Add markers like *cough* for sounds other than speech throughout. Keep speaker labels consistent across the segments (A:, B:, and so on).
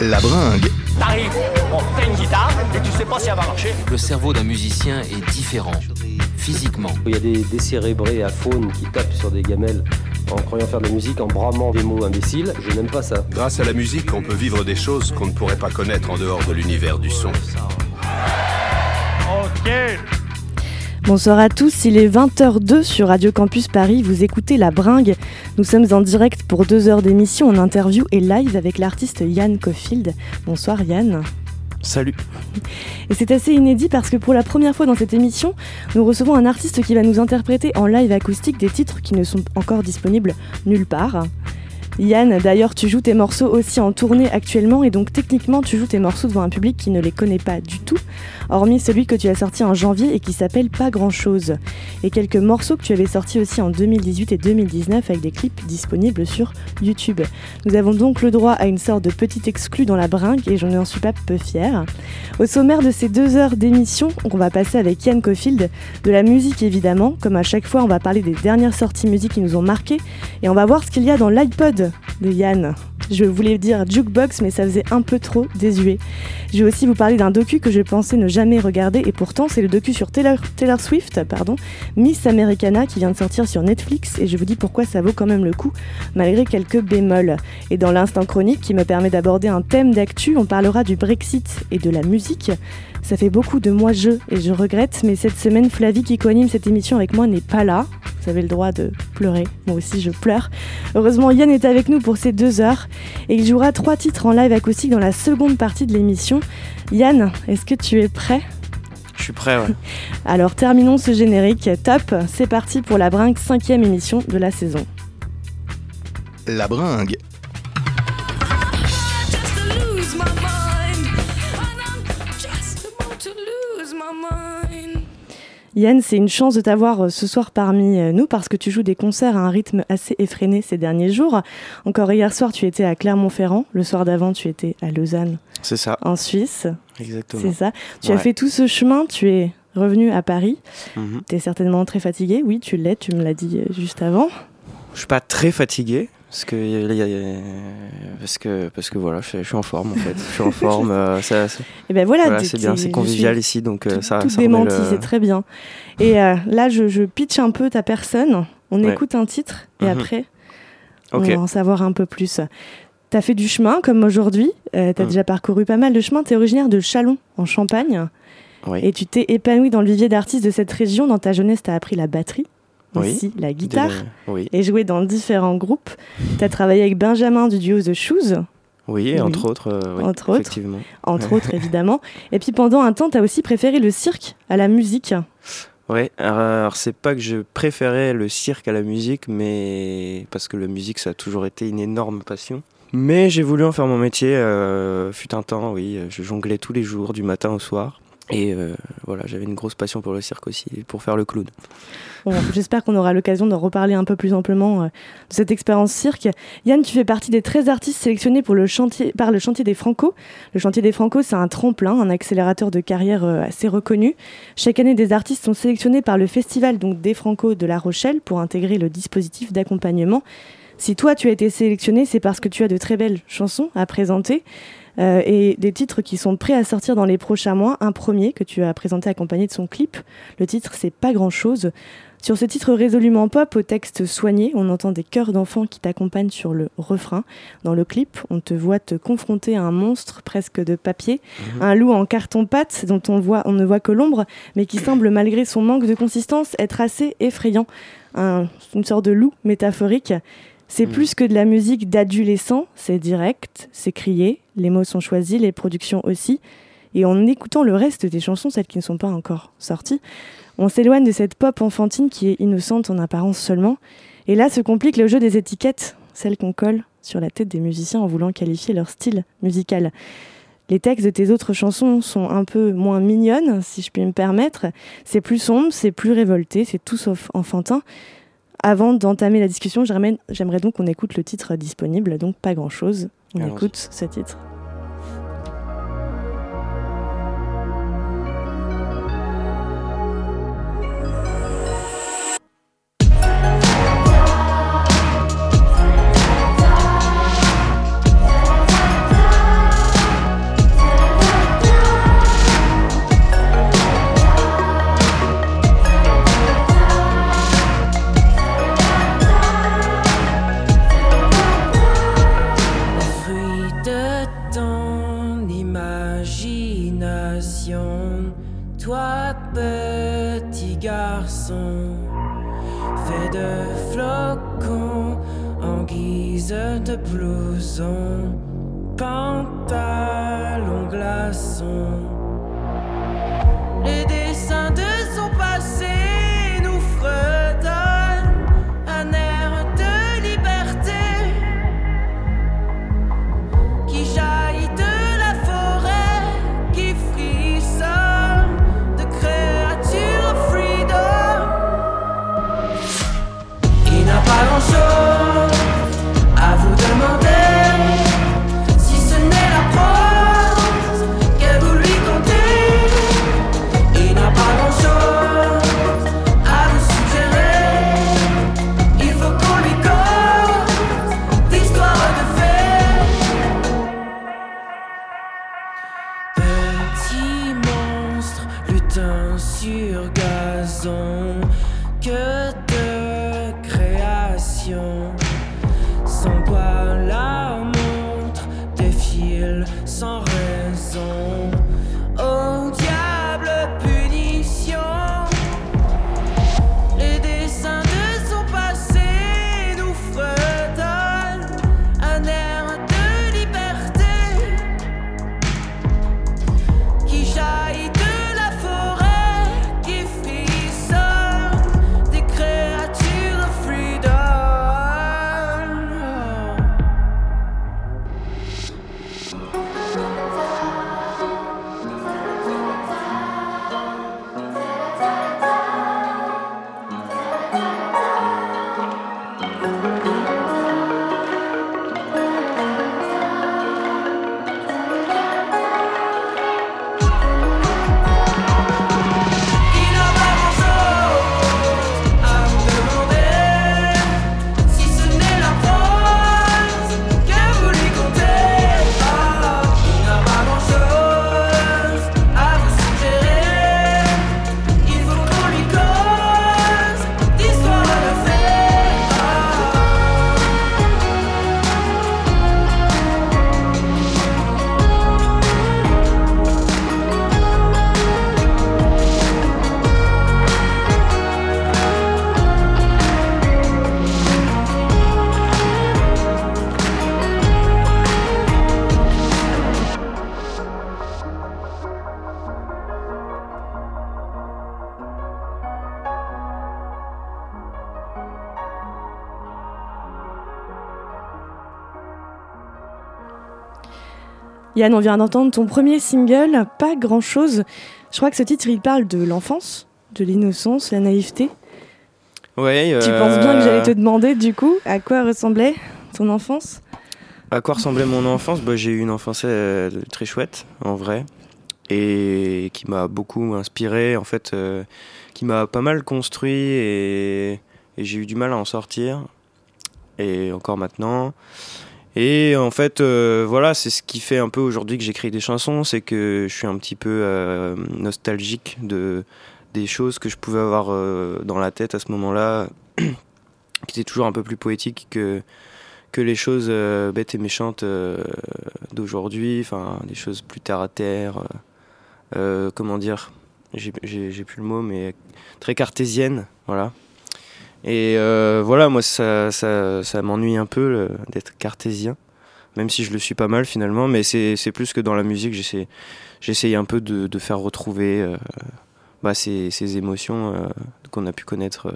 A: La bringue.
B: T'arrives, t'as une guitare et tu sais pas si elle va marcher.
C: Le cerveau d'un musicien est différent, physiquement.
D: Il y a des décérébrés à faune qui tapent sur des gamelles en croyant faire de la musique en bramant des mots imbéciles. Je n'aime pas ça.
E: Grâce à la musique, on peut vivre des choses qu'on ne pourrait pas connaître en dehors de l'univers du son.
B: Ok.
F: Bonsoir à tous, il est 20h02 sur Radio Campus Paris, vous écoutez La Bringue. Nous sommes en direct pour deux heures d'émission en interview et live avec l'artiste Yann Cofield. Bonsoir Yann.
G: Salut.
F: Et c'est assez inédit parce que pour la première fois dans cette émission, nous recevons un artiste qui va nous interpréter en live acoustique des titres qui ne sont encore disponibles nulle part. Yann, d'ailleurs, tu joues tes morceaux aussi en tournée actuellement et donc techniquement, tu joues tes morceaux devant un public qui ne les connaît pas du tout, hormis celui que tu as sorti en janvier et qui s'appelle Pas Grand Chose. Et quelques morceaux que tu avais sortis aussi en 2018 et 2019 avec des clips disponibles sur YouTube. Nous avons donc le droit à une sorte de petit exclu dans la bringue et je n'en suis pas peu fière. Au sommaire de ces deux heures d'émission, on va passer avec Yann Cofield de la musique évidemment. Comme à chaque fois, on va parler des dernières sorties musique qui nous ont marqué et on va voir ce qu'il y a dans l'iPod de Yann. Je voulais dire jukebox, mais ça faisait un peu trop désuet. Je vais aussi vous parler d'un docu que je pensais ne jamais regarder, et pourtant c'est le docu sur Taylor, Swift, pardon, Miss Americana, qui vient de sortir sur Netflix, et je vous dis pourquoi ça vaut quand même le coup, malgré quelques bémols. Et dans l'instant chronique, qui me permet d'aborder un thème d'actu, on parlera du Brexit et de la musique. Ça fait beaucoup de moi-je et je regrette, mais cette semaine, Flavie qui coanime cette émission avec moi n'est pas là. Vous avez le droit de pleurer, moi aussi je pleure. Heureusement, Yann est avec nous pour ces deux heures et il jouera trois titres en live acoustique dans la seconde partie de l'émission. Yann, est-ce que tu es prêt?
G: Je suis prêt, ouais. *laughs*
F: Alors terminons ce générique. Top, c'est parti pour la bringue cinquième émission de la saison.
A: La bringue.
F: Yann, c'est une chance de t'avoir euh, ce soir parmi euh, nous parce que tu joues des concerts à un rythme assez effréné ces derniers jours. Encore hier soir, tu étais à Clermont-Ferrand. Le soir d'avant, tu étais à Lausanne,
G: C'est ça,
F: en Suisse.
G: exactement.
F: C'est ça. Tu as fait tout ce chemin, tu es revenu à Paris.
G: Mhm.
F: Tu es certainement très fatigué. Oui, tu l'es, tu me l'as dit euh, juste avant.
G: Je suis pas très fatigué. Parce que, y a- y a- parce que, parce que voilà, je, je suis en forme en fait. Je suis en forme. euh, ça- ça- *laughs*
F: Et ben voilà,
G: c'est bien, c'est convivial ici, donc euh,
F: tout-
G: ça,
F: tout
G: ça
F: démenti,
G: le-
F: c'est très bien. Et euh, là, je, je pitch un peu ta personne. On
G: Ouais.
F: écoute un titre et
G: Mhm.
F: après, on va en savoir un peu plus. T'as fait du chemin comme aujourd'hui. Euh, T'as
G: Mhm.
F: déjà parcouru pas mal de chemins. T'es originaire de Chalon, en Champagne.
G: Oui.
F: Et tu t'es épanoui dans le vivier d'artistes de cette région. Dans ta jeunesse, t'as appris la batterie,
G: Oui.
F: aussi la guitare.
G: Oui,
F: Et joué dans différents groupes. T'as travaillé avec Benjamin du duo The Shoes,
G: oui, entre autres. euh, oui,
F: Entre autres.
G: Effectivement.
F: entre autres *laughs* évidemment. Et puis pendant un temps, t'as aussi préféré le cirque à la musique.
G: Ouais, alors c'est pas que je préférais le cirque à la musique, mais parce que la musique ça a toujours été une énorme passion. Mais j'ai voulu en faire mon métier, euh, fut un temps, oui, je jonglais tous les jours, du matin au soir. Et euh, voilà, j'avais une grosse passion pour le cirque aussi, pour faire le clown.
F: J'espère qu'on aura l'occasion d'en reparler un peu plus amplement euh, de cette expérience cirque. Yann, tu fais partie des 13 artistes sélectionnés par le chantier des Franco. Le chantier des Franco, c'est un tremplin, un accélérateur de carrière euh, assez reconnu. Chaque année, des artistes sont sélectionnés par le festival des Franco de La Rochelle pour intégrer le dispositif d'accompagnement. Si toi, tu as été sélectionné, c'est parce que tu as de très belles chansons à présenter. euh, et des titres qui sont prêts à sortir dans les prochains mois. Un premier que tu as présenté accompagné de son clip. Le titre, c'est Pas grand-chose. Sur ce titre résolument pop, au texte soigné, on entend des chœurs d'enfants qui t'accompagnent sur le refrain. Dans le clip, on te voit te confronter à un monstre presque de papier, un loup en carton-pâte dont on, voit, on ne voit que l'ombre, mais qui semble, malgré son manque de consistance, être assez effrayant. Un- une sorte de loup métaphorique. C'est
G: Mhm.
F: plus que de la musique d'adolescent, c'est direct, c'est crié, les mots sont choisis, les productions aussi. Et en écoutant le reste des chansons, celles qui ne sont pas encore sorties, on s'éloigne de cette pop enfantine qui est innocente en apparence seulement. Et là se complique le jeu des étiquettes, celles qu'on colle sur la tête des musiciens en voulant qualifier leur style musical. Les textes de tes autres chansons sont un peu moins mignonnes, si je puis me permettre. C'est plus sombre, c'est plus révolté, c'est tout sauf enfantin. Avant d'entamer la discussion, j'aimerais donc qu'on écoute le titre disponible, donc pas grand-chose. On écoute ce titre.
H: De blouson, pantalon glaçon. Les dessins de son passé
F: Yann, on vient d'entendre ton premier single, Pas grand chose. Je crois que ce titre, il parle de l'enfance, de l'innocence, la naïveté.
G: Ouais,
F: Tu
G: euh,
F: penses bien que j'allais te demander, du coup, à quoi ressemblait ton enfance?
G: À quoi ressemblait mon enfance? Bah, J'ai eu une enfance euh, très chouette, en vrai, et qui m'a beaucoup inspiré, en fait, euh, qui m'a pas mal construit, et, et j'ai eu du mal à en sortir, et encore maintenant. Et en fait, euh, voilà, c'est ce qui fait un peu aujourd'hui que j'écris des chansons, c'est que je suis un petit peu euh, nostalgique de des choses que je pouvais avoir euh, dans la tête à ce moment-là, *clears throat* qui étaient toujours un peu plus poétiques que que les choses bêtes et méchantes d'aujourd'hui, enfin des choses plus terre à terre, comment dire, j'ai plus le mot, mais très cartésienne, voilà. Et euh, voilà, moi ça, ça, ça m'ennuie un peu d'être cartésien, même si je le suis pas mal finalement, mais c'est plus que dans la musique, j'essaye un peu de, faire retrouver euh, bah, ces, ces émotions euh, qu'on a pu connaître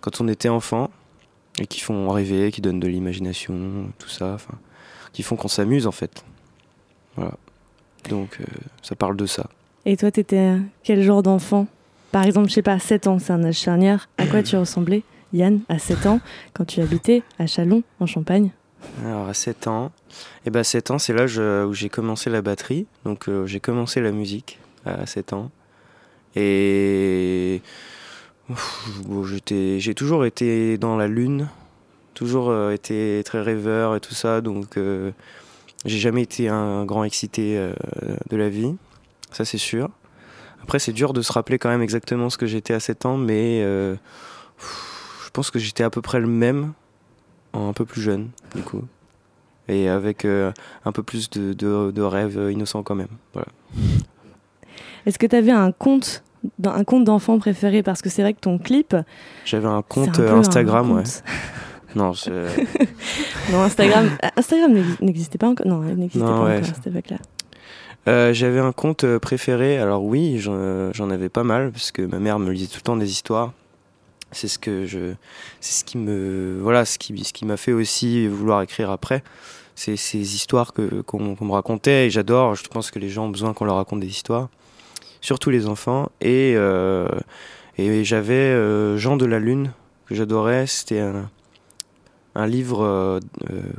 G: quand on était enfant et qui font rêver, qui donnent de l'imagination, tout ça, qui font qu'on s'amuse en fait. Voilà. Donc ça parle de ça.
F: Et toi, t'étais quel genre d'enfant? Par exemple, je sais pas, 7 ans, c'est un âge charnière. À quoi tu ressemblais, Yann, à 7 ans, quand tu habitais à Chalon, en Champagne?
G: Alors à 7 ans, et ben 7 ans c'est l'âge euh, où j'ai commencé la batterie, donc euh, j'ai commencé la musique à 7 ans. Et bon, j'ai toujours été dans la lune, toujours euh, été très rêveur et tout ça, donc euh, j'ai jamais été un grand excité euh, de la vie, ça c'est sûr. Après c'est dur de se rappeler quand même exactement ce que j'étais à 7 ans, mais euh, je pense que j'étais à peu près le même, en un peu plus jeune du coup. Et avec euh, un peu plus de, de, de rêves innocents quand même. Voilà. *laughs*
F: Est-ce que tu avais un compte un compte d'enfant préféré? Parce que c'est vrai que ton clip
G: J'avais un compte
F: un
G: euh,
F: un
G: Instagram, ouais. *laughs*
F: compte- *laughs*
G: Non,
F: Instagram Instagram n'exi- n'existait pas encore non il n'existait pas
G: ouais,
F: encore à cette époque-là
G: Euh, j'avais un conte euh, préféré. Alors oui, j'en euh, j'en avais pas mal parce que ma mère me lisait tout le temps des histoires. C'est ce que je, c'est ce qui me, voilà, ce qui, ce qui m'a fait aussi vouloir écrire après. C'est ces histoires que qu'on me racontait et j'adore. Je pense que les gens ont besoin qu'on leur raconte des histoires, surtout les enfants. Et et j'avais Jean de la Lune que j'adorais. C'était un, livre,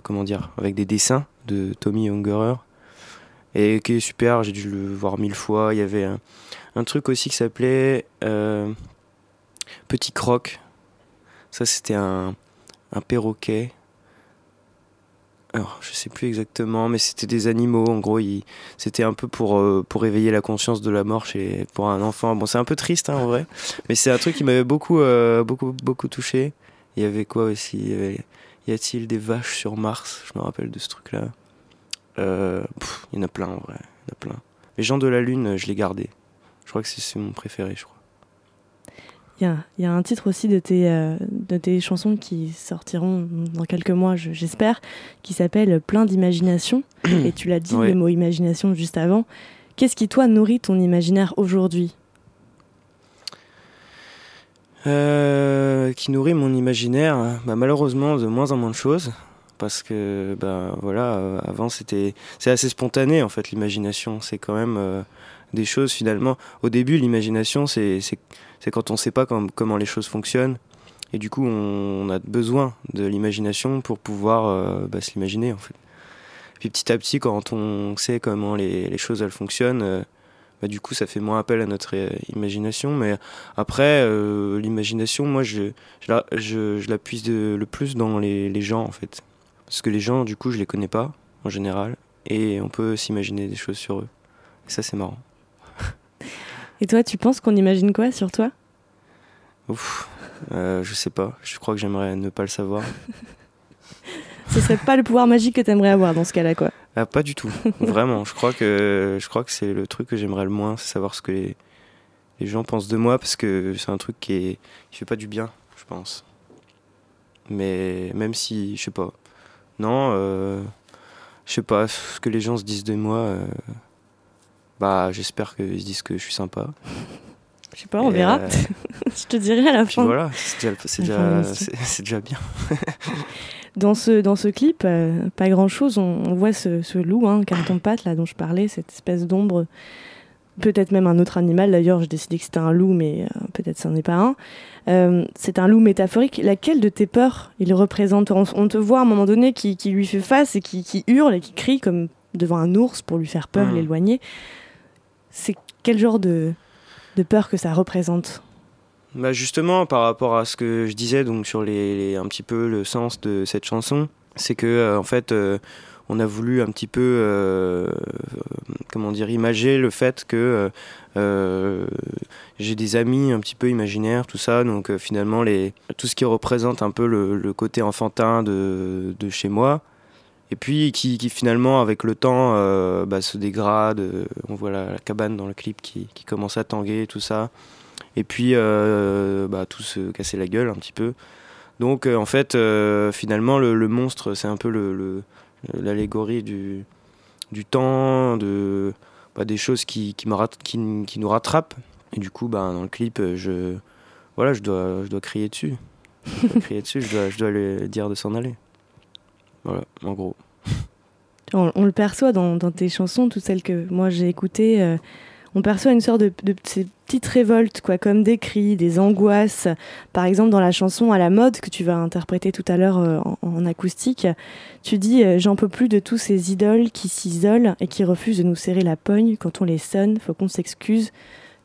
G: comment dire, avec des dessins de Tommy Ungerer et qui est super. J'ai dû le voir mille fois. Il y avait un, truc aussi qui s'appelait euh, Petit Croc. Ça, c'était un, perroquet. Alors, je sais plus exactement, mais c'était des animaux. En gros, c'était un peu pour, euh, pour éveiller la conscience de la mort chez, pour un enfant. Bon, c'est un peu triste hein, en vrai, mais c'est un truc qui m'avait beaucoup, euh, beaucoup, beaucoup touché. Il y avait quoi aussi? Y a-t-il des vaches sur Mars? Je me rappelle de ce truc-là. Euh, pff, Il y en a plein en vrai. Il y en a plein. Les gens de la Lune, euh, je l'ai gardé. Je crois que c'est- mon préféré, je crois.
F: Il y a, il y a un titre aussi de tes, euh, de tes chansons qui sortiront dans quelques mois, je- j'espère, qui s'appelle Plein d'imagination. *clears throat* Et tu l'as dit,
G: Ouais.
F: le mot imagination juste avant. Qu'est-ce qui, toi, nourrit ton imaginaire aujourd'hui?
G: Euh, qui nourrit mon imaginaire, bah, malheureusement de moins en moins de choses. Parce que, bah, voilà, euh, avant c'était. C'est assez spontané en fait, l'imagination. C'est quand même euh, des choses finalement. Au début, l'imagination, c'est c'est- quand on sait pas com- comment les choses fonctionnent. Et du coup, on, a besoin de l'imagination pour pouvoir euh, bah, se en fait. Puis petit à petit, quand on sait comment les, les choses elles fonctionnent, euh, bah, du coup, ça fait moins appel à notre imagination. Mais après, l'imagination, moi, je, je, je, je la puise de- le plus dans les, les gens, en fait. Parce que les gens, du coup, je les connais pas, en général. Et on peut s'imaginer des choses sur eux. Et ça, c'est marrant. *laughs*
F: Et toi, tu penses qu'on imagine quoi sur toi?
G: Ouf, euh, je sais pas. Je crois que j'aimerais ne pas le savoir. *laughs*
F: Ce serait pas le pouvoir magique que t'aimerais avoir dans ce cas-là, quoi.
G: Ah, pas du tout. *laughs* Vraiment. Je crois que, je crois que c'est le truc que j'aimerais le moins, c'est savoir ce que les, les gens pensent de moi. Parce que c'est un truc qui, est, qui fait pas du bien, je pense. Mais même si, je sais pas. Non, euh, je sais pas, ce que les gens se disent de moi, euh, bah j'espère qu'ils se disent que je suis sympa.
F: Je sais pas, on
G: Et,
F: verra.
G: euh, *laughs*
F: je te dirai à la fin.
G: voilà, c'est déjà, c'est déjà, c'est- déjà bien. *laughs*
F: Dans ce, dans ce clip, euh, pas grand-chose, on, on voit ce, ce loup, hein, carton-pâte, là, dont je parlais, cette espèce d'ombre. Peut-être même un autre animal, d'ailleurs, j'ai décidé que c'était un loup, mais euh, peut-être ce n'est pas un. Euh, c'est un loup métaphorique. Laquelle de tes peurs il représente? On, on te voit à un moment donné qui, qui lui fait face et qui, qui hurle et qui crie comme devant un ours pour lui faire peur,
G: Hmm.
F: l'éloigner. C'est quel genre de, de peur que ça représente?
G: Bah justement, par rapport à ce que je disais donc sur les, les- un petit peu le sens de cette chanson, c'est que euh, en fait on a voulu un petit peu euh, comment dire imager le fait que euh, euh, j'ai des amis un petit peu imaginaires tout ça. Donc finalement les tout ce qui représente un peu le, côté enfantin de, de chez moi. Et puis qui, finalement avec le temps bah, se dégrade. On voit la, cabane dans le clip qui, qui commence à tanguer tout ça. Et puis bah, tout se casser la gueule un petit peu. Donc en fait, finalement, le, monstre, c'est un peu le- l'allégorie du, du temps, de, bah, des choses qui, qui, qui, qui nous rattrapent. Et du coup, bah, dans le clip, euh, je, voilà, je, dois, je dois crier dessus. Je dois crier dessus, je dois, je dois lui dire de s'en aller. Voilà, en gros.
F: On, on le perçoit dans, dans tes chansons, toutes celles que moi j'ai écoutées. euh, on perçoit une sorte de, de ces petites révoltes, quoi, comme des cris, des angoisses. Par exemple, dans la chanson À la mode que tu vas interpréter tout à l'heure euh, en, en acoustique, tu dis euh, J'en peux plus de tous ces idoles qui s'isolent et qui refusent de nous serrer la pogne quand on les sonne. Faut qu'on s'excuse,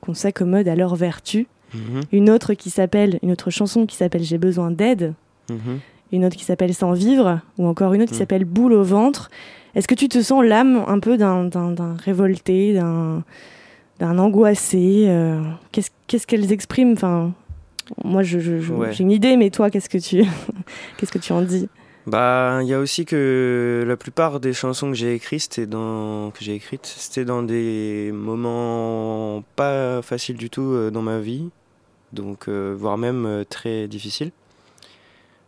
F: qu'on s'accommode à leur vertu.
G: Mhm,
F: Une autre qui s'appelle, une autre chanson qui s'appelle J'ai besoin d'aide
G: mhm.
F: une autre qui s'appelle Sans vivre, ou encore une autre qui
G: Mm.
F: s'appelle Boule au ventre. Est-ce que tu te sens l'âme un peu d'un révolté, d'un, d'un angoissé euh, qu'est-ce, qu'est-ce qu'elles expriment? Enfin, Moi, je, je- je-
G: Ouais.
F: j'ai une idée, mais toi, qu'est-ce que tu, *laughs* qu'est-ce que tu en dis?
G: Bah, il y a aussi que la plupart des chansons que j'ai écrites, c'était dans que j'ai écrites, c'était dans des moments pas faciles du tout euh, dans ma vie, donc euh, voire même très difficiles.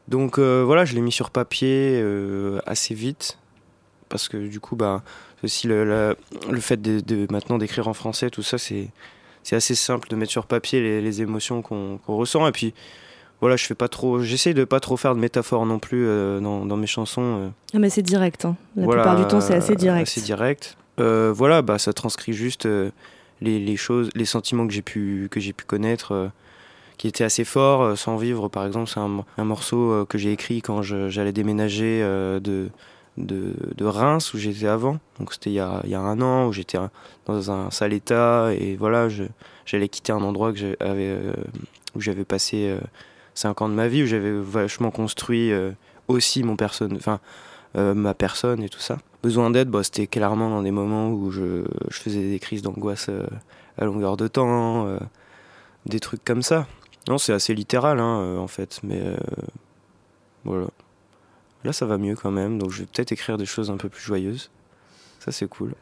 G: Donc euh, voilà, je l'ai mis sur papier assez vite parce que du coup, bah, aussi le, la- le fait de, de maintenant d'écrire en français, tout ça, c'est c'est assez simple de mettre sur papier les, les émotions qu'on ressent et puis voilà, je fais pas trop, j'essaie de pas trop faire de métaphores non plus euh, dans, dans mes chansons. euh.
F: Ah, mais c'est direct. hein. La
G: Voilà,
F: plupart du temps, c'est assez direct.
G: assez direct. Euh, voilà, bah ça transcrit juste euh, les, les choses, les sentiments que j'ai pu que j'ai pu connaître, qui étaient assez forts. euh, sans vivre, par exemple, c'est un, un morceau euh, que j'ai écrit quand j'allais déménager euh, de, de Reims où j'étais avant. Donc c'était il y a, il y a un an où j'étais dans un sale état et voilà, j'allais quitter un endroit que j'avais euh, où j'avais passé euh, cinq ans de ma vie où j'avais vachement construit euh, aussi mon personne, enfin euh, ma personne et tout ça. Besoin d'aide, bah, c'était clairement dans des moments où je, je faisais des crises d'angoisse à longueur de temps, des trucs comme ça. Non, c'est assez littéral hein, en fait, mais voilà. Là, ça va mieux quand même, donc je vais peut-être écrire des choses un peu plus joyeuses. Ça, c'est cool.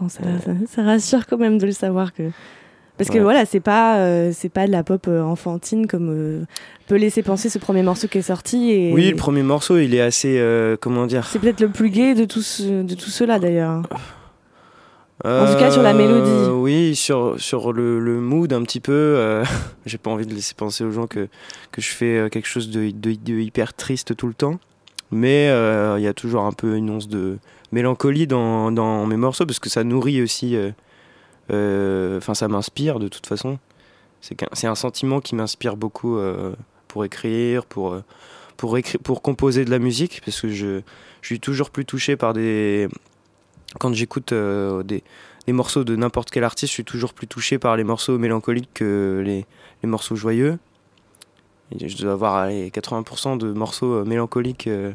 F: Bon, ça, ça- ça rassure quand même de le savoir que. Parce que voilà, c'est pas, euh, c'est pas de la pop euh, enfantine comme euh, peut laisser penser ce premier morceau qui est sorti. Et
G: Oui, le premier morceau, il est assez, euh, comment dire
F: C'est peut-être le plus gai de tous, de tout cela d'ailleurs. En tout cas, sur la mélodie.
G: Euh, Oui, sur, sur le, le mood un petit peu. euh, *laughs* J'ai pas envie de laisser penser aux gens que, que je fais euh, quelque chose de, de- de hyper triste tout le temps. Mais euh, il y a toujours un peu une once de mélancolie dans, dans mes morceaux parce que ça nourrit aussi. euh, euh, Enfin, ça m'inspire de toute façon. C'est un sentiment qui m'inspire beaucoup pour écrire, pour, pour, composer de la musique parce que je, je suis toujours plus touché par des. Quand j'écoute des, des morceaux de n'importe quel artiste, je suis toujours plus touché par les morceaux mélancoliques que les, les morceaux joyeux. Je dois avoir allez, 80% de morceaux euh, mélancoliques euh,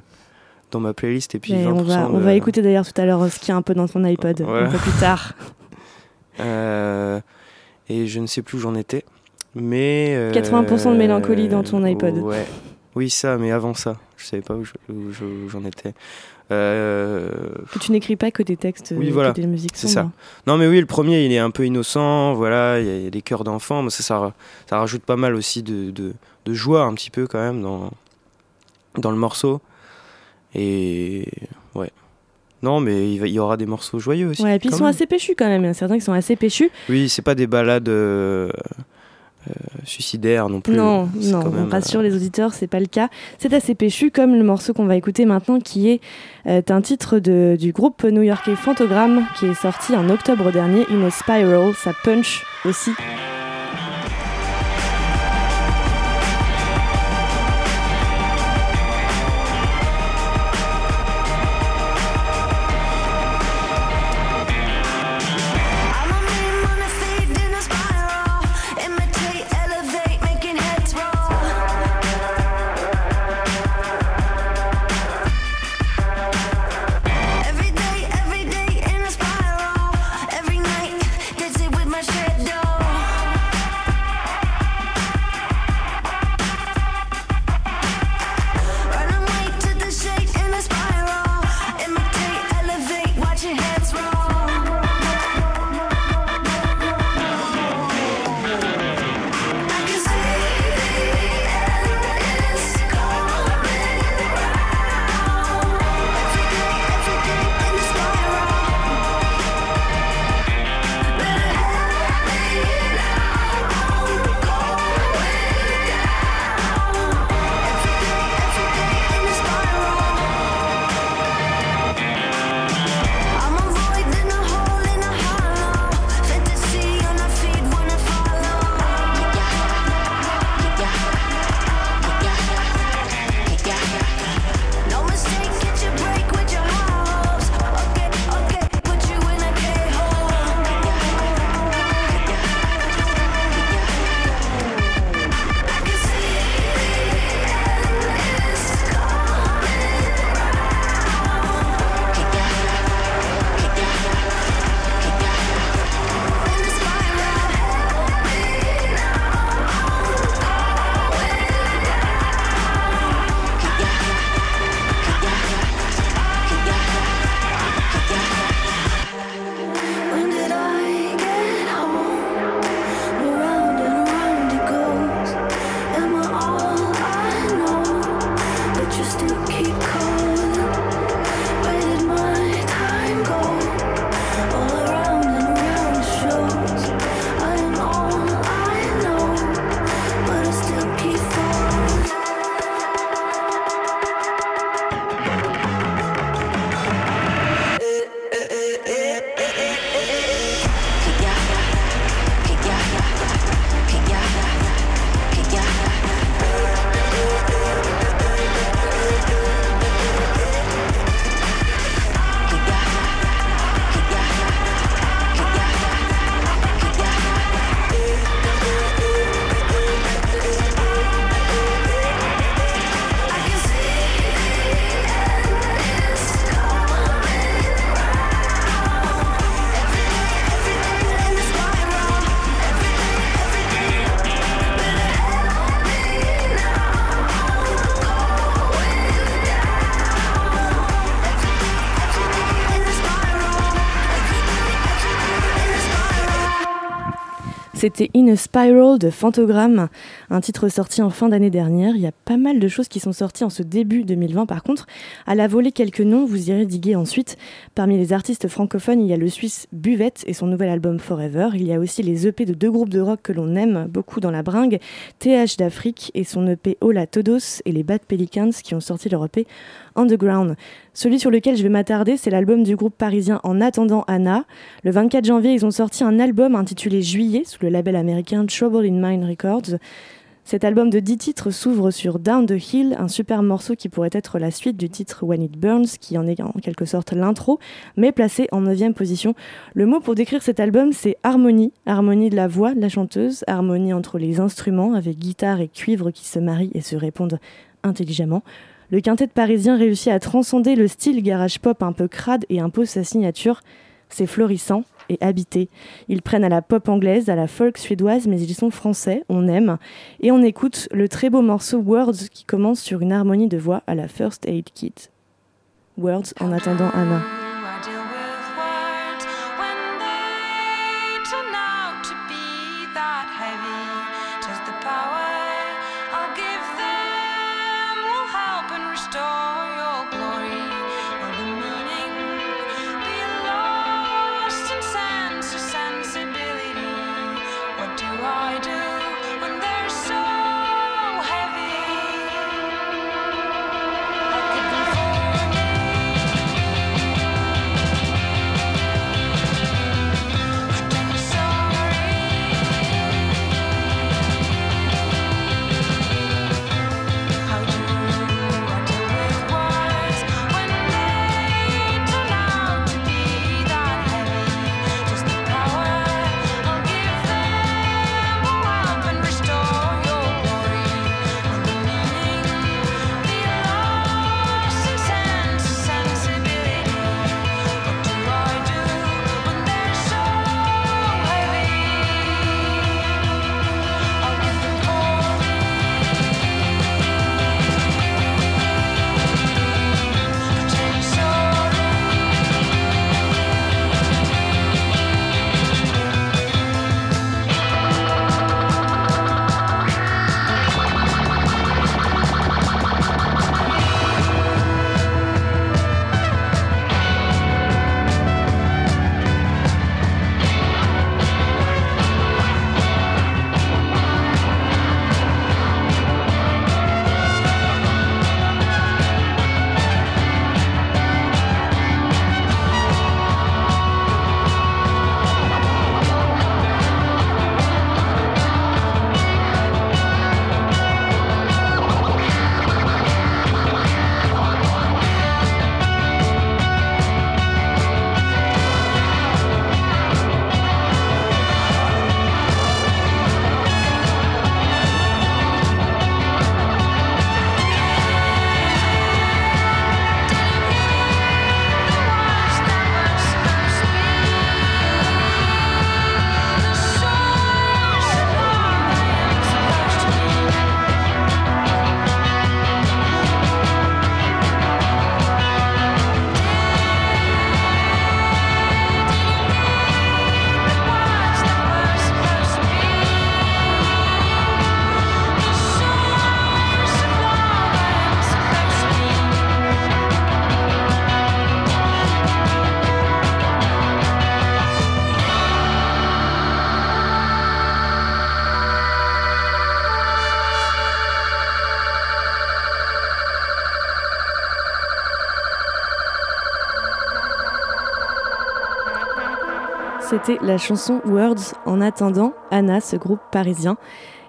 G: dans ma playlist et puis
F: Et
G: 20%
F: on va, on va écouter d'ailleurs tout à l'heure euh, ce qu'il y a un peu dans ton iPod, un peu plus tard. *laughs*
G: Euh, et je ne sais plus où j'en étais. Mais. euh,
F: 80% de mélancolie dans ton iPod.
G: Ouais. Oui, ça, mais avant ça. Je savais pas où je- où je- où j'en étais. Euh,
F: Que tu n'écris pas que des textes,
G: Oui, voilà,
F: que des musiques
G: c'est ça. Non, mais oui, le premier, il est un peu innocent. Voilà, il y, a- il y a des cœurs d'enfant. Mais ça, ça, ça rajoute pas mal aussi de, de, de joie, un petit peu, quand même, dans, dans le morceau. Et. Ouais. Non, mais il, va- il y aura des morceaux joyeux aussi.
F: Ouais, et puis ils sont
G: même.
F: assez péchus quand même. Il y en a certains qui sont assez péchus.
G: Oui, c'est pas des balades euh, euh, suicidaires non plus.
F: Non, non,
G: quand
F: on rassure
G: euh,
F: les auditeurs, c'est pas le cas. C'est assez péchu comme le morceau qu'on va écouter maintenant qui est un titre de- du groupe new-yorkais Fantogram qui est sorti en octobre dernier, In a Spiral, ça punch aussi. C'était In a Spiral de Fantogram, un titre sorti en fin d'année dernière. Il y a pas mal de choses qui sont sorties en ce début 2020 par contre. À la volée quelques noms, vous irez diguer ensuite. Parmi les artistes francophones, il y a le Suisse Buvette et son nouvel album Forever. Il y a aussi les EP de deux groupes de rock que l'on aime beaucoup dans la bringue, TH d'Afrique et son EP Hola Todos et les Bad Pelicans qui ont sorti leur EP Underground. Celui sur lequel je vais m'attarder, c'est l'album du groupe parisien En attendant Anna. Le 24 janvier, ils ont sorti un album intitulé Juillet sous le label américain Trouble in Mind Records. Cet album de 10 titres s'ouvre sur Down the Hill, un super morceau qui pourrait être la suite du titre When It Burns, qui en est en quelque sorte l'intro, mais placé en 9 position. Le mot pour décrire cet album, c'est harmonie. Harmonie de la voix de la chanteuse, harmonie entre les instruments, avec guitare et cuivre qui se marient et se répondent intelligemment. Le quintet parisien réussit à transcender le style garage pop un peu crade et impose sa signature. C'est florissant et habité. Ils prennent à la pop anglaise, à la folk suédoise, mais ils sont français, on aime. Et on écoute le très beau morceau Words qui commence sur une harmonie de voix à la First Aid Kit. Words en attendant Anna. C'était la chanson Words en attendant Anna, ce groupe parisien.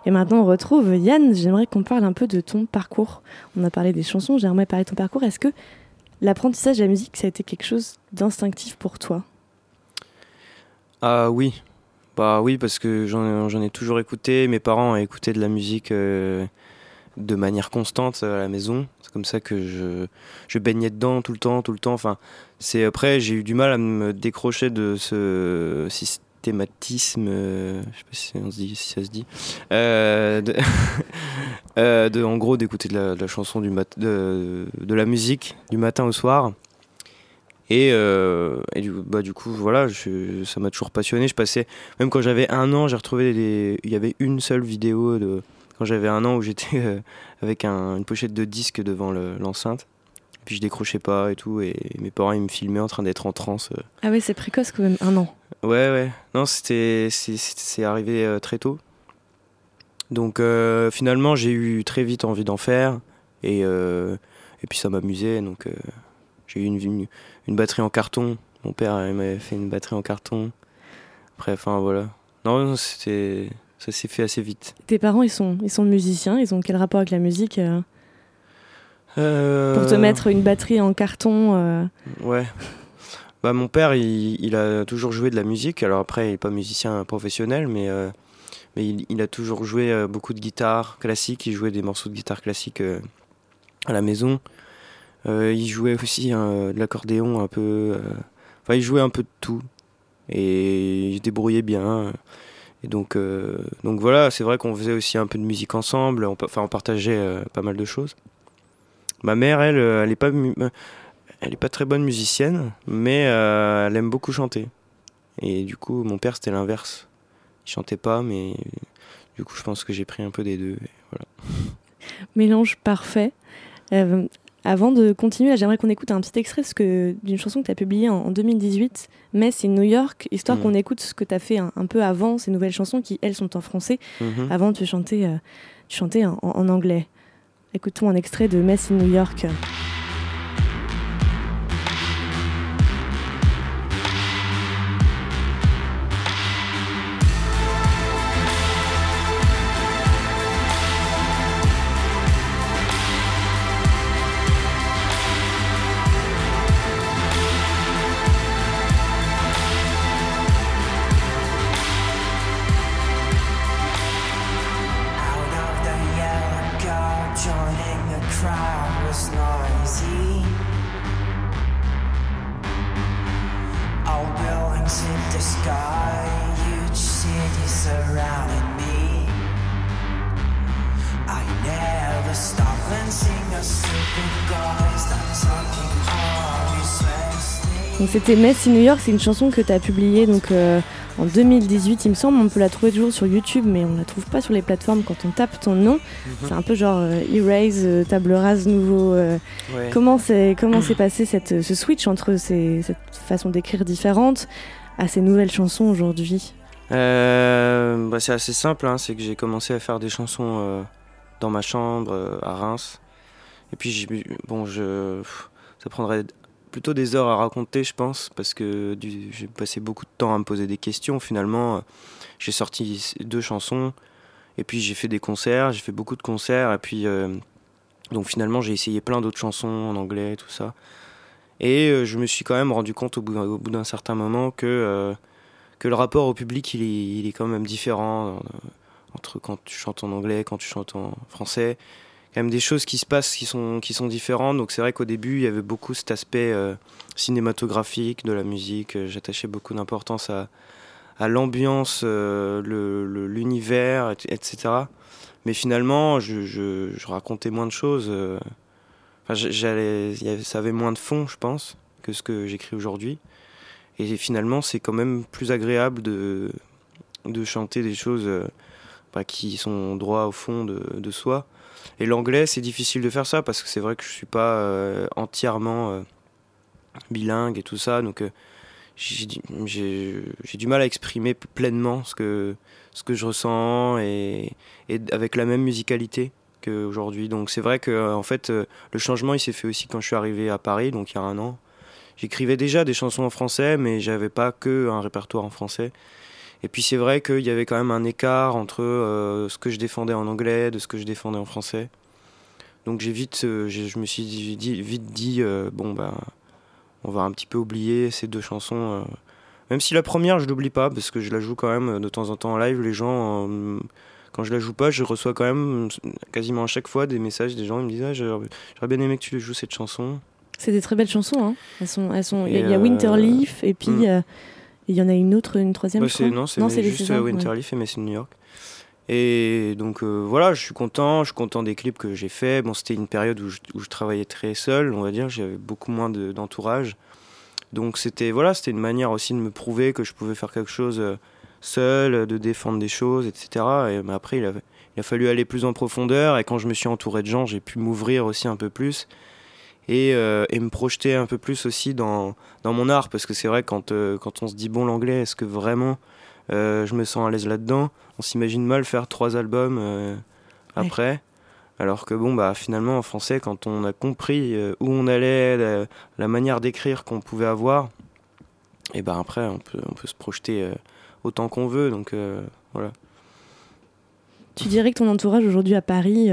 F: Et maintenant, on retrouve Yann. J'aimerais qu'on parle un peu de ton parcours. On a parlé des chansons, j'aimerais parler de ton parcours. Est-ce que l'apprentissage de la musique, ça a été quelque chose d'instinctif pour toi?
G: Ah oui, bah oui, parce que j'en ai toujours écouté. Mes parents ont écouté de la musique euh, de manière constante à la maison. C'est comme ça que je, je baignais dedans tout le temps, tout le temps. Enfin, c'est après j'ai eu du mal à me décrocher de ce systématisme. euh, je sais pas si, on dit, si ça se dit. euh, *laughs* euh, de- en gros, d'écouter de la, chanson du mat, de, de la musique du matin au soir. Et, euh, du, bah, du coup, voilà, ça m'a toujours passionné. Je passais, même quand j'avais un an, j'ai retrouvé des. Il y avait une seule vidéo de quand j'avais un an où j'étais euh, avec un- une pochette de disque devant le- l'enceinte. Puis je décrochais pas et tout. Et mes parents, ils me filmaient en train d'être en transe. euh.
F: Ah ouais, c'est précoce quand même, un an.
G: Ouais, ouais. Non, c'était, c'est, arrivé euh, très tôt. Donc finalement, j'ai eu très vite envie d'en faire. Et, et puis ça m'amusait. Donc j'ai eu une, une, une batterie en carton. Mon père m'avait fait une batterie en carton. Après, enfin voilà. Non, non, c'était, ça s'est fait assez vite.
F: Tes parents, ils sont, ils sont musiciens, ils ont quel rapport avec la musique euh,
G: Euh,
F: Pour te mettre une batterie en carton euh,
G: Ouais. Bah, mon père, il, il a toujours joué de la musique. Alors après, il n'est pas musicien professionnel, mais, euh, mais il, il a toujours joué euh, beaucoup de guitare classique. Il jouait des morceaux de guitare classique euh, à la maison. Euh, il jouait aussi euh, de l'accordéon un peu. euh, Enfin, il jouait un peu de tout. Et il se débrouillait bien. Et donc, euh, donc voilà, c'est vrai qu'on faisait aussi un peu de musique ensemble. On, enfin, on partageait euh, pas mal de choses. Ma mère, elle, euh, elle est pas, pas très bonne musicienne, mais elle aime beaucoup chanter. Et du coup, mon père, c'était l'inverse. Il chantait pas, mais du coup, je pense que j'ai pris un peu des deux. voilà.
F: mélange parfait. Avant de continuer, j'aimerais qu'on écoute un petit extrait d'une chanson que tu as publiée en, en 2018, Mess in New York, histoire
G: Mhm.
F: qu'on écoute ce que tu as fait un, un peu avant, ces nouvelles chansons qui, elles, sont en français.
G: Mhm.
F: Avant, tu chantais, euh, tu chantais en, en anglais. Écoutons un extrait de Mess in New York. C'était Mess in New York, c'est une chanson que tu as publiée donc, euh, en 2018, il me semble. On peut la trouver toujours sur YouTube, mais on la trouve pas sur les plateformes quand on tape ton nom. C'est un peu genre euh, Erase, euh, table rase, nouveau. euh,
G: Ouais.
F: Comment s'est comment s'est *clears throat* passé cette, ce switch entre ces, cette façon d'écrire différente à ces nouvelles chansons aujourd'hui?
G: Euh, bah, c'est assez simple, hein, c'est que j'ai commencé à faire des chansons euh, dans ma chambre euh, à Reims. Et puis, j'ai- bon, je, ça prendrait plutôt des heures à raconter, je pense, parce que j'ai passé beaucoup de temps à me poser des questions. Finalement, j'ai sorti deux chansons, et puis j'ai fait des concerts, j'ai fait beaucoup de concerts, et puis euh, donc finalement, j'ai essayé plein d'autres chansons en anglais, tout ça. Et euh, je me suis quand même rendu compte au bout, d'un certain moment que euh, que le rapport au public il est, il est quand même différent entre quand tu chantes en anglais, quand tu chantes en français. Quand même des choses qui se passent qui sont, qui sont différentes. Donc c'est vrai qu'au début il y avait beaucoup cet aspect euh, cinématographique de la musique. Euh, J'attachais beaucoup d'importance à, à l'ambiance, euh, l'univers, et- etc. Mais finalement je, racontais moins de choses. euh, Enfin, j'allais, ça avait moins de fond, je pense, que ce que j'écris aujourd'hui. Et finalement, c'est quand même plus agréable de, de chanter des choses bah, qui sont droit au fond de, de soi. Et l'anglais, c'est difficile de faire ça parce que c'est vrai que je suis pas euh, entièrement euh, bilingue et tout ça. Donc, euh, j'ai du- mal à exprimer pleinement ce que, je ressens et, avec la même musicalité qu'aujourd'hui. Donc, c'est vrai que en fait, le changement, il s'est fait aussi quand je suis arrivé à Paris, donc il y a un an. J'écrivais déjà des chansons en français, mais j'avais pas que un répertoire en français. Et puis c'est vrai qu'il y avait quand même un écart entre euh, ce que je défendais en anglais, de ce que je défendais en français. Donc j'ai vite, euh, je me suis dit- dit- vite dit, euh, bon bah, on va un petit peu oublier ces deux chansons. Même si la première, je l'oublie pas, parce que je la joue quand même de temps en temps en live. Les gens, quand je la joue pas, je reçois quand même quasiment à chaque fois des messages des gens. Ils me disent, ah, j'aurais bien aimé que tu joues cette chanson.
F: C'est des très belles chansons. Hein. Elles sont, elles sont. Il y y a Winterleaf et puis
G: hmm.
F: Il y en a une autre, une troisième.
G: Bah,
F: je
G: non, c'est juste
F: saisons,
G: euh,
F: ouais.
G: Winterleaf et Mess in New York. Et donc euh, voilà, je suis content, je suis content des clips que j'ai faits. Bon, c'était une période où je, où je travaillais très seul, on va dire, j'avais beaucoup moins de- d'entourage. Donc c'était voilà, c'était une manière aussi de me prouver que je pouvais faire quelque chose euh, seul, de défendre des choses, etc. Et mais après, il, avait- il a fallu aller plus en profondeur. Et quand je me suis entouré de gens, j'ai pu m'ouvrir aussi un peu plus et, euh, et me projeter un peu plus aussi dans, dans mon art. Parce que c'est vrai, quand, euh, quand on se dit bon l'anglais, est-ce que vraiment euh, je me sens à l'aise là-dedans? On s'imagine mal faire trois albums
F: Ouais.
G: après. Alors que bon, bah finalement en français, quand on a compris euh, où on allait, la, la manière d'écrire qu'on pouvait avoir, et ben après on peut, on peut se projeter euh, autant qu'on veut. Donc euh, voilà.
F: Tu dirais que ton entourage aujourd'hui à Paris,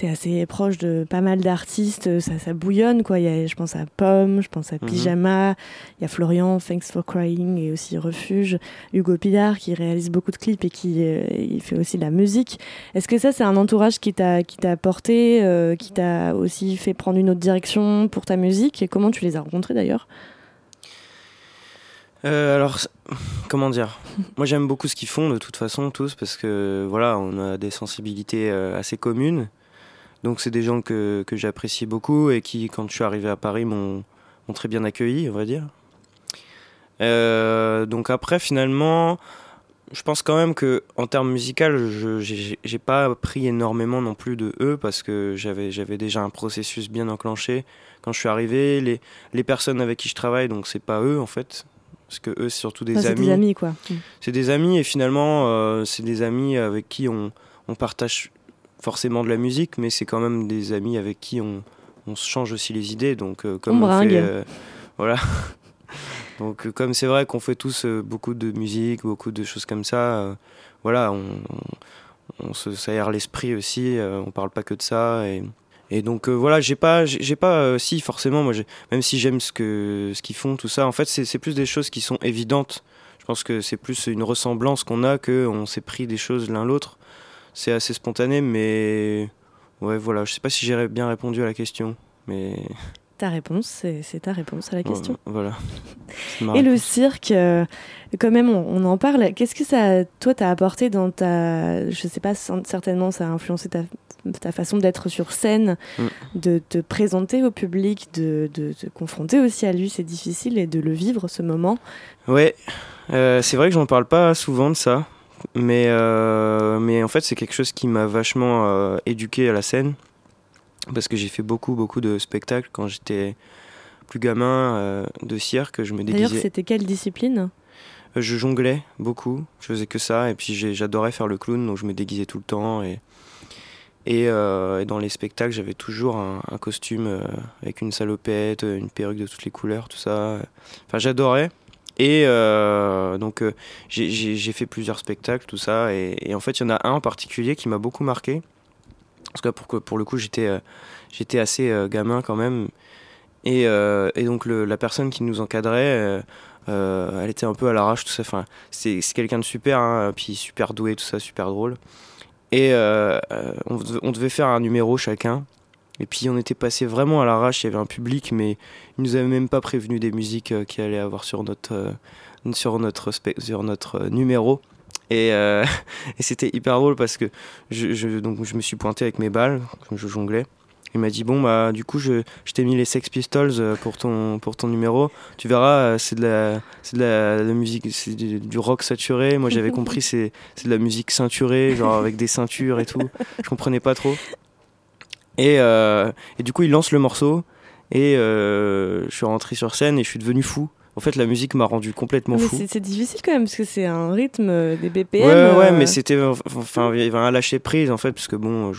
F: t'es assez proche de pas mal d'artistes, euh, ça, ça bouillonne quoi. Y a, je pense à Pomme, je pense à
G: Mhm.
F: Pyjama, il y a Florian, Thanks for Crying et aussi Refuge, Hugo Pillard qui réalise beaucoup de clips et qui euh, il fait aussi de la musique. Est-ce que ça c'est un entourage qui t'a qui t'a porté, euh, qui t'a aussi fait prendre une autre direction pour ta musique et comment tu les as rencontrés d'ailleurs?
G: Euh, alors, comment dire? Moi, j'aime beaucoup ce qu'ils font de toute façon, tous, parce que voilà, on a des sensibilités euh, assez communes. Donc, c'est des gens que, que j'apprécie beaucoup et qui, quand je suis arrivé à Paris, m'ont très bien accueilli, on va dire. Euh, donc, après, finalement, je pense quand même que en termes musicaux, je j'ai pas appris énormément non plus de eux parce que j'avais j'avais déjà un processus bien enclenché quand je suis arrivé. Les, les personnes avec qui je travaille, donc c'est pas eux en fait, parce que eux c'est surtout des
F: Enfin, c'est
G: amis.
F: des amis quoi.
G: C'est des amis et finalement euh, c'est des amis avec qui on, on partage forcément de la musique, mais c'est quand même des amis avec qui on, on se change aussi les idées. Donc euh, comme
F: On
G: on,
F: bringue.
G: fait, euh, voilà. *laughs* donc euh, comme c'est vrai qu'on fait tous euh, beaucoup de musique, beaucoup de choses comme ça, voilà, on, on, on se s'aère l'esprit aussi. on parle pas que de ça et et donc voilà, j'ai pas, j'ai pas, si forcément, moi, même si j'aime ce que ce qu'ils font, tout ça, en fait, c'est c'est plus des choses qui sont évidentes. Je pense que c'est plus une ressemblance qu'on a que on s'est pris des choses l'un l'autre. C'est assez spontané, mais ouais, voilà. Je sais pas si j'ai bien répondu à la question, mais
F: Ta réponse, c'est ta réponse à la question.
G: voilà.
F: Et le cirque, euh, quand même, on, on en parle. Qu'est-ce que ça, toi, t'as apporté dans ta, je sais pas, cer- certainement, ça a influencé ta, ta façon d'être sur scène,
G: Mm.
F: de te présenter au public, de, de te confronter aussi à lui, c'est difficile, et de le vivre ce moment?
G: Ouais, euh, c'est vrai que j'en parle pas souvent de ça, mais, euh, mais en fait c'est quelque chose qui m'a vachement euh, éduqué à la scène, parce que j'ai fait beaucoup beaucoup de spectacles quand j'étais plus gamin euh, de cirque, je me
F: D'ailleurs,
G: déguisais,
F: c'était quelle discipline?
G: Euh, je jonglais beaucoup, je faisais que ça, et puis j'adorais faire le clown, donc je me déguisais tout le temps, et, et, et dans les spectacles j'avais toujours un, un costume avec une salopette, une perruque de toutes les couleurs, tout ça, enfin j'adorais. Et euh, donc euh, j'ai- fait plusieurs spectacles, tout ça. Et, en fait, il y en a un en particulier qui m'a beaucoup marqué. Parce que pour, pour le coup, j'étais euh, assez gamin quand même. Et, donc la personne qui nous encadrait, elle était un peu à l'arrache, tout ça. Enfin, c'est quelqu'un de super, hein, puis super doué, tout ça, super drôle. Et on devait faire un numéro chacun. Et puis on était passé vraiment à l'arrache, il y avait un public, mais ils nous avaient même pas prévenu des musiques euh, qu'il allait avoir sur notre, euh, sur notre, spe- sur notre euh, numéro. Et, euh, *laughs* et c'était hyper drôle parce que je, je- donc je me suis pointé avec mes balles, comme je jonglais. Il m'a dit bon bah du coup je, je t'ai mis les Sex Pistols pour ton pour ton numéro. Tu verras c'est de la c'est de la, de la musique c'est du, du rock saturé. Moi j'avais *laughs* compris c'est c'est de la musique ceinturée genre avec des ceintures et tout. Je comprenais pas trop. Et, euh, et du coup il lance le morceau et euh, je suis rentré sur scène et je suis devenu fou. En fait la musique m'a rendu complètement
F: Mais
G: fou.
F: c'est difficile quand même, parce que c'est un rythme, euh, des BPM.
G: Ouais, ouais,
F: euh,
G: mais c'était. Enfin, il y avait un lâcher prise en fait, parce que bon,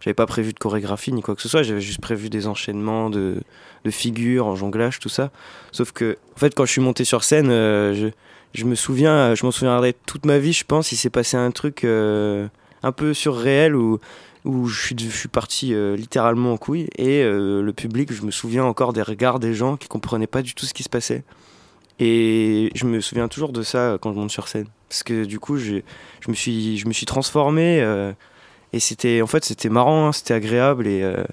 G: j'avais pas prévu de chorégraphie ni quoi que ce soit, j'avais juste prévu des enchaînements de, de figures en jonglage, tout ça. Sauf que, en fait, quand je suis monté sur scène, euh, je, je me souviens, je m'en souviendrai toute ma vie, je pense, il s'est passé un truc euh, un peu surréel où, où je suis, parti euh, littéralement en couille et euh, le public, je me souviens encore des regards des gens qui comprenaient pas du tout ce qui se passait. Et je me souviens toujours de ça quand je monte sur scène. Parce que du coup, je, me, suis, transformé. euh, et c'était en fait, c'était marrant, hein, c'était agréable. Et, euh,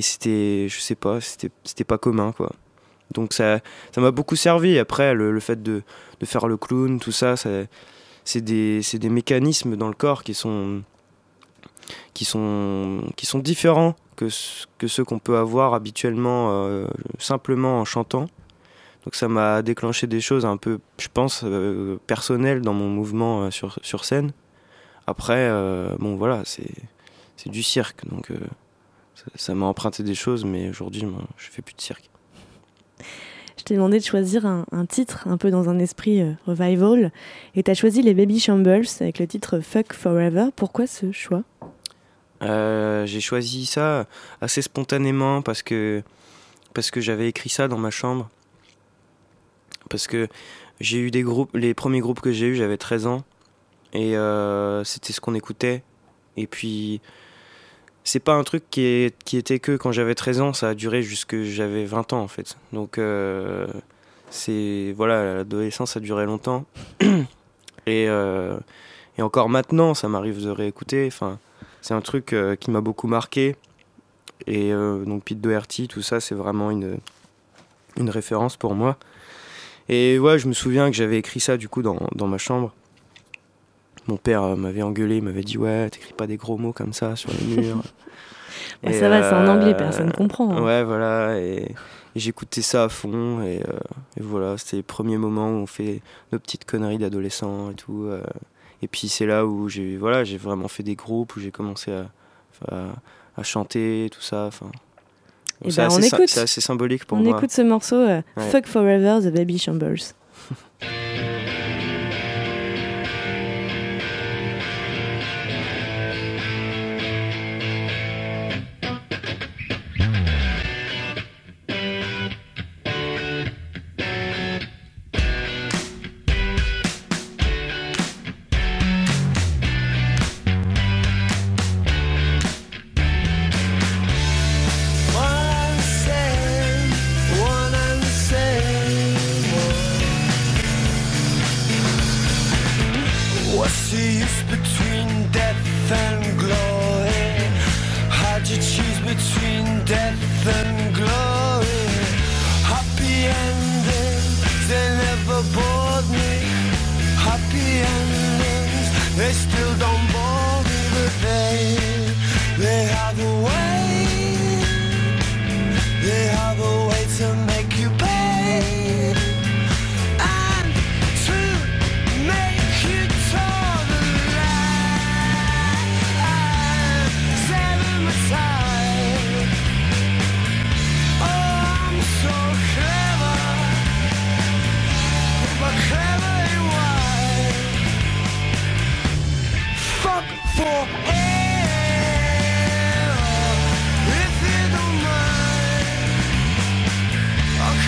G: c'était, je sais pas, c'était pas commun, quoi. Donc ça m'a beaucoup servi. Après, le, fait de, faire le clown, tout ça, c'est des mécanismes dans le corps qui sont, qui sont, qui sont différents que, que ceux qu'on peut avoir habituellement euh, simplement en chantant. Donc ça m'a déclenché des choses un peu, je pense, euh, personnelles dans mon mouvement euh, sur, sur scène. Après, bon voilà, c'est du cirque, donc ça- m'a emprunté des choses, mais aujourd'hui, moi, je fais plus de cirque.
F: Je t'ai demandé de choisir un, un titre un peu dans un esprit revival et tu as choisi les Baby Shambles avec le titre Fuck Forever. Pourquoi ce choix?
G: Euh, j'ai choisi ça assez spontanément parce que parce que j'avais écrit ça dans ma chambre. Parce que j'ai eu des groupes, les premiers groupes que j'ai eu, j'avais 13 ans et euh, c'était ce qu'on écoutait. Et puis c'est pas un truc qui, qui était que quand j'avais 13 ans, ça a duré jusque j'avais 20 ans en fait. Donc euh, c'est voilà, l'adolescence a duré longtemps. *clears throat* et, et encore maintenant, ça m'arrive de réécouter. Enfin, c'est un truc euh, qui m'a beaucoup marqué. Et euh, donc Pete Doherty, tout ça, c'est vraiment une, une référence pour moi. Et ouais, je me souviens que j'avais écrit ça du coup dans, dans ma chambre. Mon père euh, m'avait engueulé, il m'avait dit ouais, t'écris pas des gros mots comme ça sur les murs. *laughs*
F: Bah, Ça va, c'est en anglais, personne comprend. hein.
G: Ouais, voilà. Et, et j'écoutais ça à fond. Et, euh, et voilà, c'était les premiers moments où on fait nos petites conneries d'adolescents et tout. euh. Et puis c'est là où j'ai voilà, j'ai vraiment fait des groupes, où j'ai commencé à, à, à chanter, tout ça. Enfin,
F: Eh
G: c'est
F: ben, on
G: assez, sy-
F: écoute.
G: c'est assez symbolique pour
F: On
G: moi.
F: écoute ce morceau euh,
G: Ouais.
F: Fuck Forever The Baby Shambles. *laughs*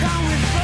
I: Oh, can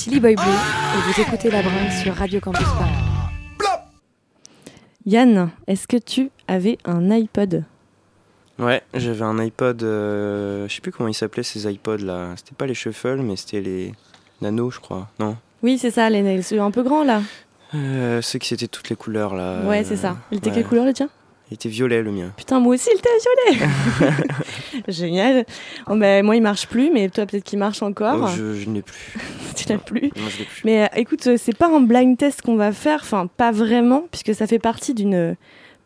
J: Silly Boy Blue et vous écoutez La Bringue sur Radio Campus Paris.
F: Yann, est-ce que tu avais un iPod?
G: Ouais, j'avais un iPod, euh, je sais plus comment ils s'appelaient ces iPods là. C'était pas les Shuffle, mais c'était les Nano, je crois. Non?
F: Oui, c'est ça, les ceux un peu grand là.
G: euh, Ceux qui c'était toutes les couleurs là.
F: ouais, c'est ça. Il était
G: ouais.
F: quelle couleur le tien?
G: Il était violet le mien.
F: Putain, moi aussi, il était violet *laughs* Génial. Oh, bah, moi, il marche plus, mais toi, peut-être qu'il marche encore.
G: Oh, je je ne l'ai plus. *laughs*
F: tu l'as plus.
G: Je l'ai plus.
F: Mais euh, écoute, euh, c'est pas un blind test qu'on va faire, enfin pas vraiment, puisque ça fait partie d'une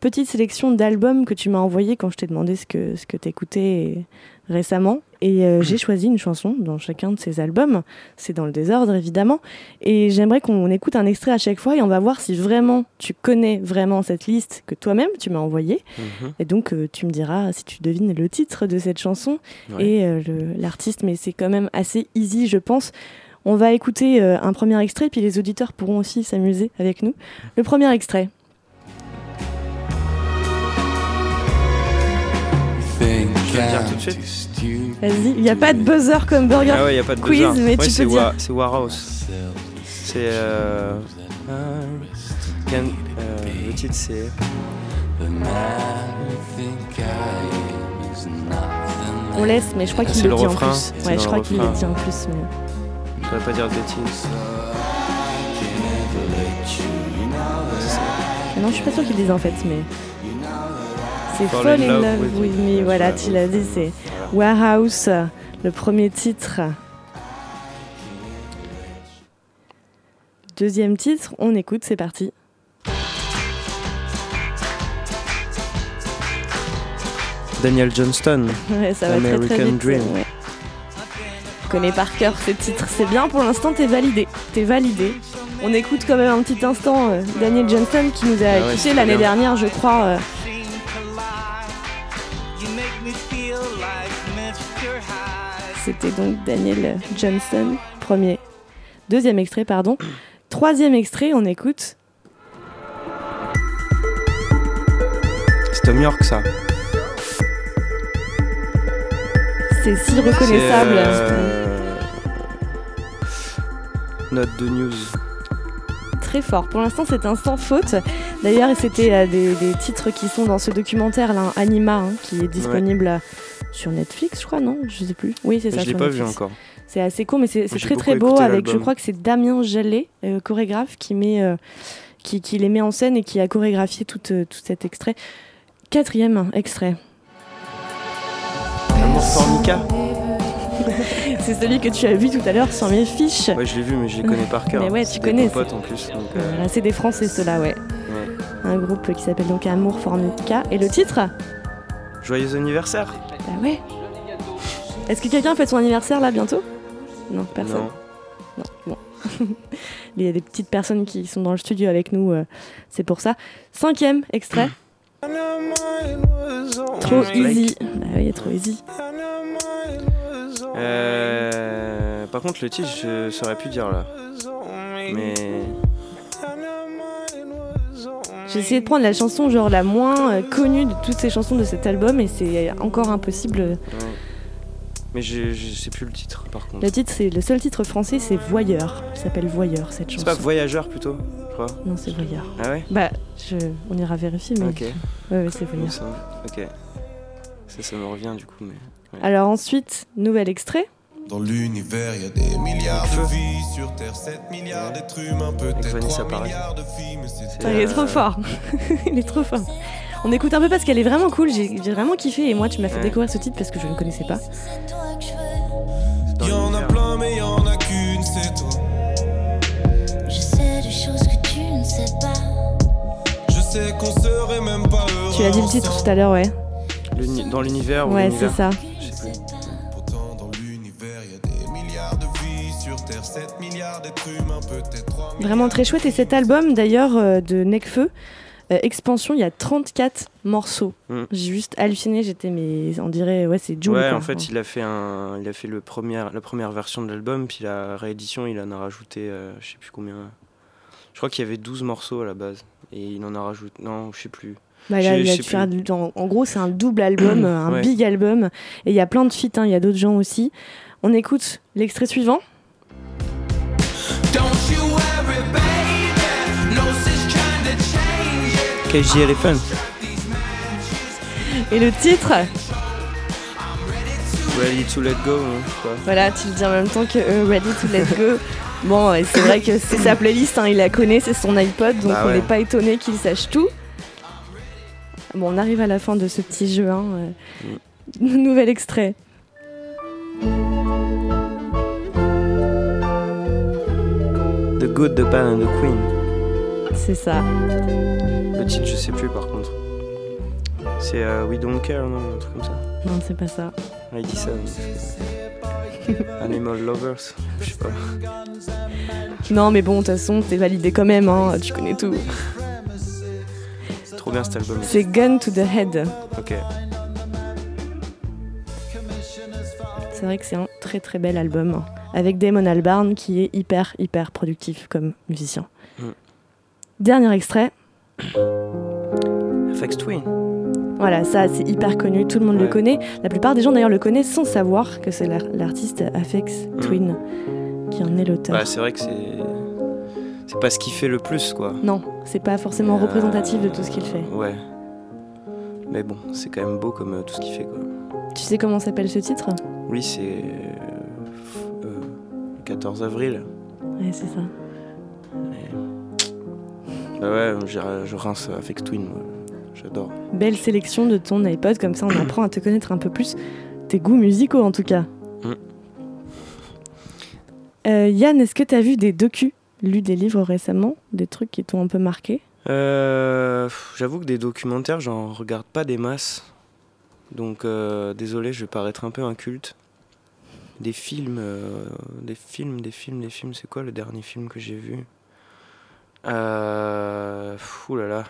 F: petite sélection d'albums que tu m'as envoyé quand je t'ai demandé ce que, ce que t'écoutais récemment. Et euh, j'ai choisi une chanson dans chacun de ces albums. C'est dans le désordre, évidemment. Et j'aimerais qu'on écoute un extrait à chaque fois et on va voir si vraiment tu connais vraiment cette liste que toi-même tu m'as envoyée.
G: Mhm.
F: Et donc euh, tu me diras si tu devines le titre de cette chanson
G: Ouais.
F: et euh, l'artiste, mais c'est quand même assez easy, je pense. On va écouter un premier extrait, puis les auditeurs pourront aussi s'amuser avec nous. Le premier extrait.
G: Je vais le dire tout de suite.
F: Vas-y, il n'y a pas de buzzer comme Burger
G: Ah ouais, y a pas de
F: Quiz,
G: buzzer.
F: mais
G: Ouais,
F: tu peux
G: Wa-
F: dire.
G: C'est Warhouse. C'est. Euh, euh, Can- euh, le titre c'est.
F: On laisse, mais je crois qu'il le
G: le
F: dit
G: refrain.
F: en plus. Ouais, je crois qu'il le dit en plus. mais-
G: Je voudrais pas dire de bêtises.
F: Non, je suis pas sûre qu'il le dise en fait, mais. C'est
G: Fall in Love with
F: with
G: Me.
F: Voilà, tu l'as dit, c'est Warehouse, le premier titre. Deuxième titre, on écoute, c'est parti.
G: Daniel Johnston.
F: Ouais, ça va très très
G: American
F: vite.
G: Dream.
F: ouais. Connais par cœur ce titre, c'est bien pour l'instant, t'es validé. T'es validé. On écoute quand même un petit instant euh, Daniel Johnson qui nous a
G: Ah ouais,
F: l'année dernière, je crois. euh, C'était donc Daniel Johnson, premier. Deuxième extrait, pardon. Troisième extrait, on écoute.
G: C'est Tom York ça.
F: C'est si reconnaissable.
G: Euh, Note de news.
F: Très fort. Pour l'instant, c'est un sans faute. D'ailleurs, c'était euh, des, des titres qui sont dans ce documentaire, là, Anima, hein, qui est disponible sur Netflix, je crois, non Je sais plus. Oui, c'est ça.
G: Je l'ai pas vu encore.
F: C'est assez cool, mais c'est très très beau. Avec, je crois que c'est Damien Jallet, euh, chorégraphe, qui, met, euh, qui, qui les met en scène et qui a chorégraphié tout, euh, tout cet extrait. Quatrième extrait.
G: Amour Formica. *laughs*
F: c'est celui que tu as vu tout à l'heure sur mes fiches.
G: Ouais, je l'ai vu, mais je les connais par cœur.
F: Mais *laughs* ouais, tu
G: C'est
F: connais,
G: en plus.
F: c'est des Français, ceux-là, ouais.
G: ouais.
F: Un groupe qui s'appelle donc Amour Formica. Et le titre?
G: Joyeux anniversaire.
F: Bah ouais. Est-ce que quelqu'un fête son anniversaire là bientôt? Non, personne.
G: Non.
F: Non, bon. *laughs* Il y a des petites personnes qui sont dans le studio avec nous, euh, c'est pour ça. Cinquième extrait. Trop
G: James
F: easy. Bah oui, trop easy.
G: Euh, par contre, le titre, je saurais plus dire là. Mais.
F: J'ai essayé de prendre la chanson genre la moins euh, connue de toutes ces chansons de cet album et c'est encore impossible.
G: ouais. Mais je, je sais plus le titre par contre.
F: Le titre, c'est le seul titre français, c'est Voyeur. Il s'appelle Voyeur cette chanson.
G: C'est pas Voyageur plutôt, je crois.
F: Non, c'est Voyeur.
G: Ah ouais?
F: Bah, je... on ira vérifier, mais.
G: Ok.
F: Ouais, ouais, c'est Voyeur.
G: Ça- Ok. Ça, ça me revient du coup, mais. ouais.
F: Alors ensuite, nouvel extrait.
K: Dans l'univers, il y a des milliards de vies. Sur Terre, 7 milliards d'êtres humains, peut-être
G: Vanessa
K: 3
G: Paradis.
K: milliards de filles, mais c'est
F: il est trop fort. *laughs* il est trop fort. On écoute un peu parce qu'elle est vraiment cool. J'ai vraiment kiffé et moi, tu m'as fait
G: Ouais.
F: découvrir ce titre parce que je ne connaissais pas.
K: Il y en a plein, mais il y en a qu'une, c'est toi.
L: Je sais des choses que tu ne sais pas.
K: Je sais qu'on serait même pas heureux.
F: Tu as dit le titre tout à l'heure, ouais.
G: Dans l'univers ou
F: Ouais, c'est ça. Vraiment très chouette. Et cet album, d'ailleurs, euh, de Necfeu, euh, Expansion, il y a 34 morceaux.
G: Mm.
F: J'ai juste halluciné. J'étais, mais on dirait, ouais, c'est Joule.
G: ouais,
F: quoi.
G: en fait, il a fait un, il a fait le premier, la première version de l'album, puis la réédition, il en a rajouté, euh, je sais plus combien. Je crois qu'il y avait 12 morceaux à la base, et il en a rajouté, non, je sais plus.
F: Bah, il a en, en gros, c'est un double album, *clears throat* un
G: Ouais.
F: big album. Et il y a plein de feats, hein, il y a d'autres gens aussi. On écoute l'extrait suivant.
G: KJLFM.
F: Et le titre
G: Ready to let go. Hein, Quoi.
F: Voilà, tu le dis en même temps que euh, Ready to let go. *laughs* bon, euh, c'est vrai que c'est sa playlist, hein, il la connaît, c'est son iPod, donc
G: ah
F: on n'est pas étonné qu'il sache tout. Bon, on arrive à la fin de ce petit jeu. Hein, euh, mm. *laughs* Nouvel extrait.
G: The Good, The Bad and The Queen.
F: C'est ça.
G: Le titre, je sais plus par contre. C'est euh, We Don't Care, non Un truc comme ça.
F: Non, c'est pas ça.
G: Ah, il dit ça. mais- *laughs* Animal Lovers, je sais pas.
F: Non, mais bon, de toute façon, t'es validé quand même, hein, tu connais tout.
G: Trop bien cet album.
F: C'est Gun to the Head.
G: Ok.
F: C'est vrai que c'est un très très bel album. Avec Damon Albarn qui est hyper hyper productif comme musicien.
G: Mm.
F: Dernier extrait.
G: FX Twin.
F: Voilà, ça c'est hyper connu, tout le monde le connaît. La plupart des gens d'ailleurs le connaissent sans savoir que c'est l'ar- l'artiste Afex
G: Mm.
F: Twin qui en est l'auteur.
G: Bah, c'est vrai que c'est. C'est pas ce qu'il fait le plus, quoi.
F: Non, c'est pas forcément
G: Euh,
F: représentatif de tout ce qu'il fait.
G: Ouais. Mais bon, c'est quand même beau comme euh, tout ce qu'il fait, quoi.
F: Tu sais comment s'appelle ce titre?
G: Oui, c'est. 14 avril.
F: Ouais, c'est ça.
G: Bah ouais, je, rince avec Twin, moi. j'adore.
F: Belle sélection de ton iPod, comme ça on apprend à te connaître un peu plus. Tes goûts musicaux en tout cas.
G: Mm.
F: Euh, Yann, est-ce que tu as vu des docus, lu des livres récemment, des trucs qui t'ont un peu marqué?
G: Euh, J'avoue que des documentaires, j'en regarde pas des masses. Donc euh, désolé, je vais paraître un peu inculte. Des films, euh, des films, des films, des films. C'est quoi le dernier film que j'ai vu? Euh, Ouh là là.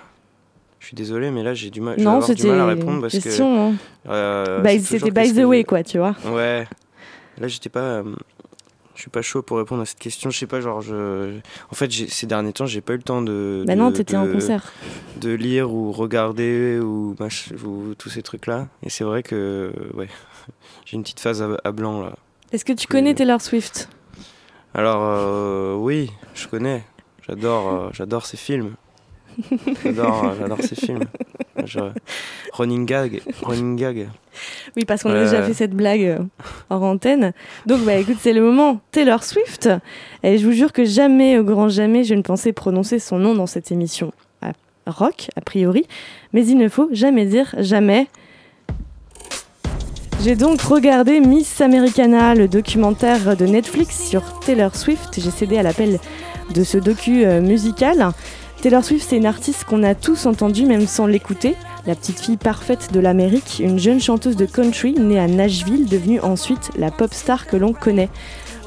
G: Je suis désolé, mais là j'ai du mal,
F: Non, c'était
G: mal à répondre parce
F: question, hein.
G: que. euh,
F: Bah, C'était by the way, quoi, tu vois.
G: Ouais. Là, j'étais pas. euh, je suis pas chaud pour répondre à cette question. Je sais pas, genre, je. En fait, ces derniers temps, j'ai pas eu le temps de.
F: Bah
G: de-
F: non, t'étais en concert.
G: De lire ou regarder ou, mach- ou tous ces trucs-là. Et c'est vrai que. Ouais. *laughs* J'ai une petite phase à, à blanc, là.
F: Est-ce que tu connais Taylor Swift?
G: Alors, euh, oui, je connais. J'adore, euh, j'adore ces films. J'adore, euh, j'adore ces films. Je- Running gag, running gag.
F: Oui, parce qu'on a déjà fait cette blague hors antenne. Donc, bah écoute, c'est le moment. Taylor Swift. Et je vous jure que jamais, au grand jamais, je ne pensais prononcer son nom dans cette émission. À rock, a priori. Mais il ne faut jamais dire jamais. J'ai donc regardé Miss Americana, le documentaire de Netflix sur Taylor Swift. J'ai cédé à l'appel de ce docu euh, musical. Taylor Swift, c'est une artiste qu'on a tous entendue, même sans l'écouter. La petite fille parfaite de l'Amérique, une jeune chanteuse de country née à Nashville, devenue ensuite la pop star que l'on connaît.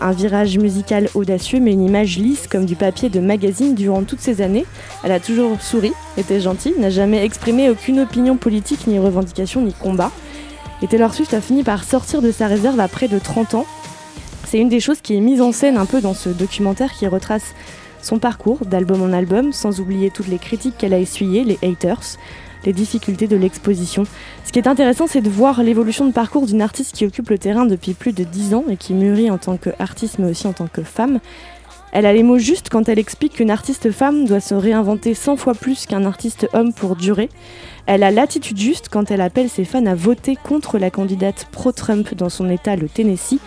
F: Un virage musical audacieux, mais une image lisse comme du papier de magazine durant toutes ces années. Elle a toujours souri, était gentille, n'a jamais exprimé aucune opinion politique, ni revendication, ni combat. Et Taylor Swift a fini par sortir de sa réserve à près de 30 ans. C'est une des choses qui est mise en scène un peu dans ce documentaire qui retrace son parcours d'album en album, sans oublier toutes les critiques qu'elle a essuyées, les haters, les difficultés de l'exposition. Ce qui est intéressant, c'est de voir l'évolution de parcours d'une artiste qui occupe le terrain depuis plus de 10 ans et qui mûrit en tant qu'artiste, mais aussi en tant que femme. Elle a les mots justes quand elle explique qu'une artiste femme doit se réinventer 100 fois plus qu'un artiste homme pour durer. Elle a l'attitude juste quand elle appelle ses fans à voter contre la candidate pro-Trump dans son état, le Tennessee.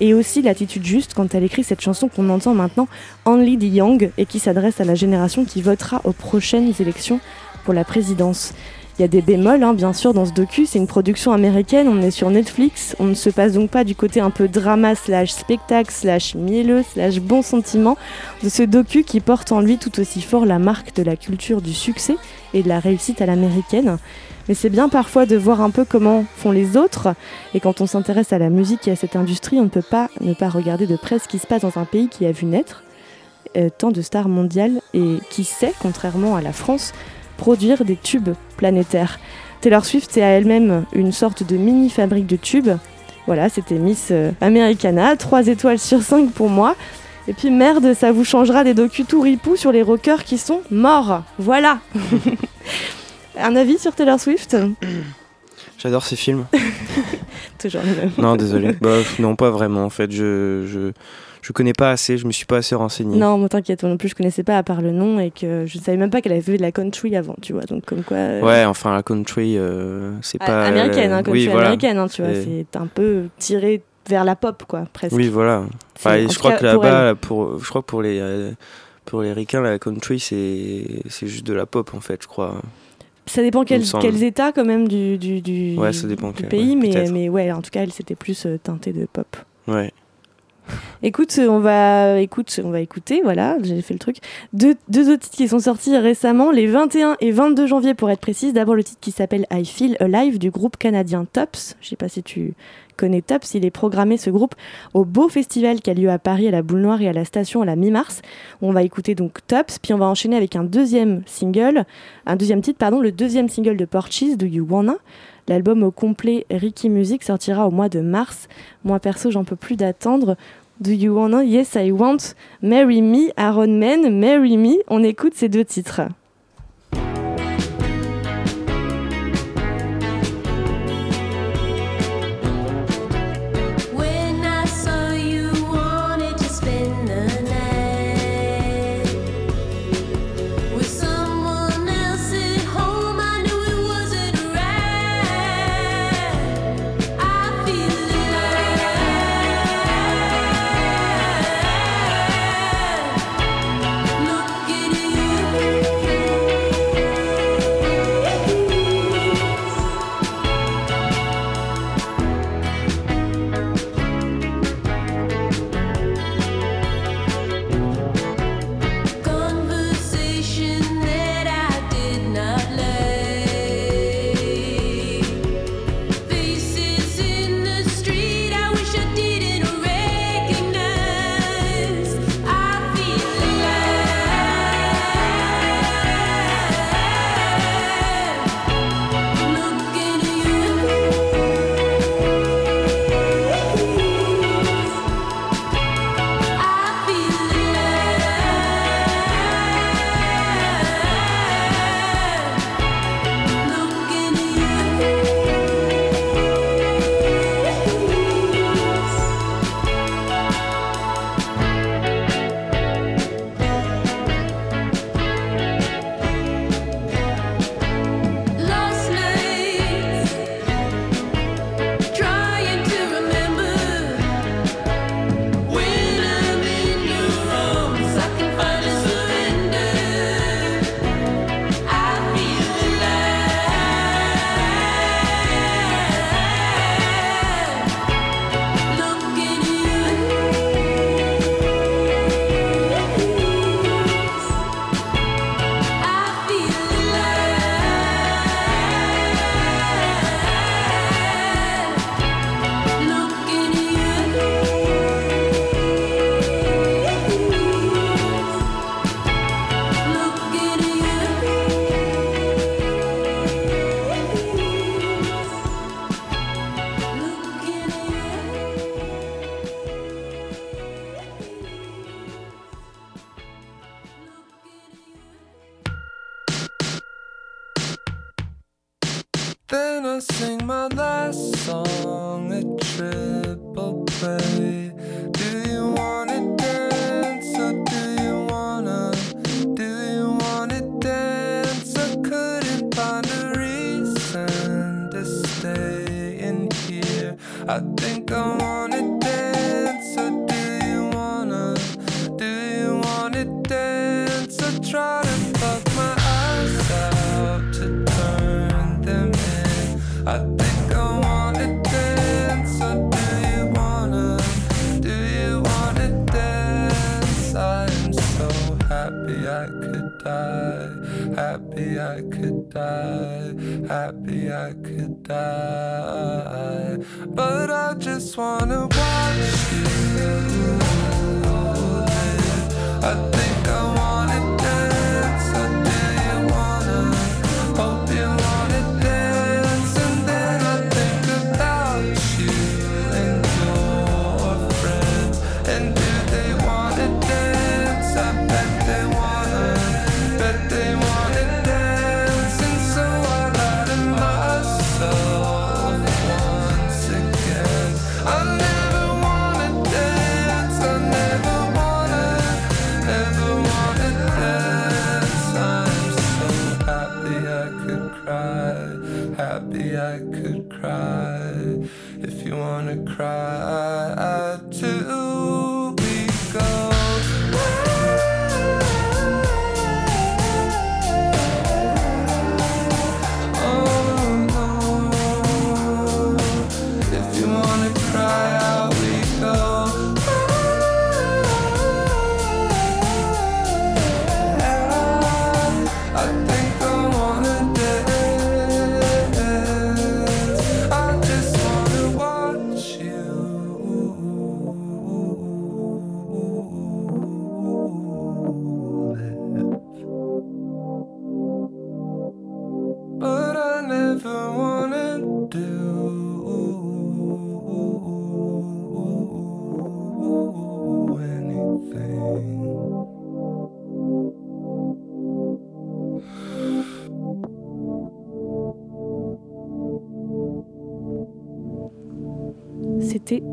F: Et aussi l'attitude juste quand elle écrit cette chanson qu'on entend maintenant, Only the Young, et qui s'adresse à la génération qui votera aux prochaines élections pour la présidence. Il y a des bémols, hein, bien sûr, dans ce docu. C'est une production américaine, on est sur Netflix. On ne se passe donc pas du côté un peu drama slash spectacle slash mielleux slash bon sentiment de ce docu qui porte en lui tout aussi fort la marque de la culture du succès et de la réussite à l'américaine. Mais c'est bien parfois de voir un peu comment font les autres. Et quand on s'intéresse à la musique et à cette industrie, on ne peut pas ne pas regarder de près ce qui se passe dans un pays qui a vu naître euh, tant de stars mondiales et qui sait, contrairement à la France, produire des tubes planétaires. Taylor Swift est à elle-même une sorte de mini fabrique de tubes. Voilà, c'était Miss euh, Americana, 3 étoiles sur 5 pour moi. Et puis merde, ça vous changera des docus tout sur les rockers qui sont morts. Voilà. *laughs* Un avis sur Taylor Swift? *clears throat*
G: J'adore ces films. *laughs*
F: Toujours le même.
G: Non, désolé. Bah, non, pas vraiment. En fait, je, je, je connais pas assez, je me suis pas assez renseigné.
M: Non, moi t'inquiète, non plus je connaissais pas à part le nom et que je savais même pas qu'elle avait fait de la country avant, tu vois. Donc comme quoi. euh,
G: Ouais, enfin la country, euh, c'est pas
M: américaine, hein,
G: euh,
M: country
G: oui, voilà.
M: américaine, hein, tu vois.
G: Et-
M: C'est un peu tiré vers la pop, quoi, presque.
G: Oui, voilà. Enfin, je crois
M: cas,
G: que là-bas, pour, je crois que pour les euh, pour les ricains, la country c'est c'est juste de la pop en fait, je crois.
M: Ça dépend
G: Il
M: quel-
G: me semble.
M: quels états quand même du, du, du,
G: Ouais, ça dépend
M: du
G: quel-
M: pays,
G: ouais,
M: mais, mais ouais, en tout cas, elle c'était plus euh, teintée de pop.
G: Ouais.
M: Écoute, on va, écoute, on va écouter, voilà, j'ai fait le truc. Deux, deux autres titres qui sont sortis récemment, les 21 et 22 janvier pour être précise. D'abord le titre qui s'appelle I Feel Alive du groupe canadien Tops. Je sais pas si tu connais Tops, il est programmé ce groupe au Beau Festival qui a lieu à Paris à la Boule Noire et à la Station à la mi-mars. On va écouter donc Tops, puis on va enchaîner avec un deuxième single, un deuxième titre, pardon, le deuxième single de Porches, Do You Wanna? L'album au complet Ricky Music sortira au mois de mars. Moi perso, j'en peux plus d'attendre. Do You Wanna? Yes I Want Marry Me Aaron Man Marry Me On écoute ces deux titres.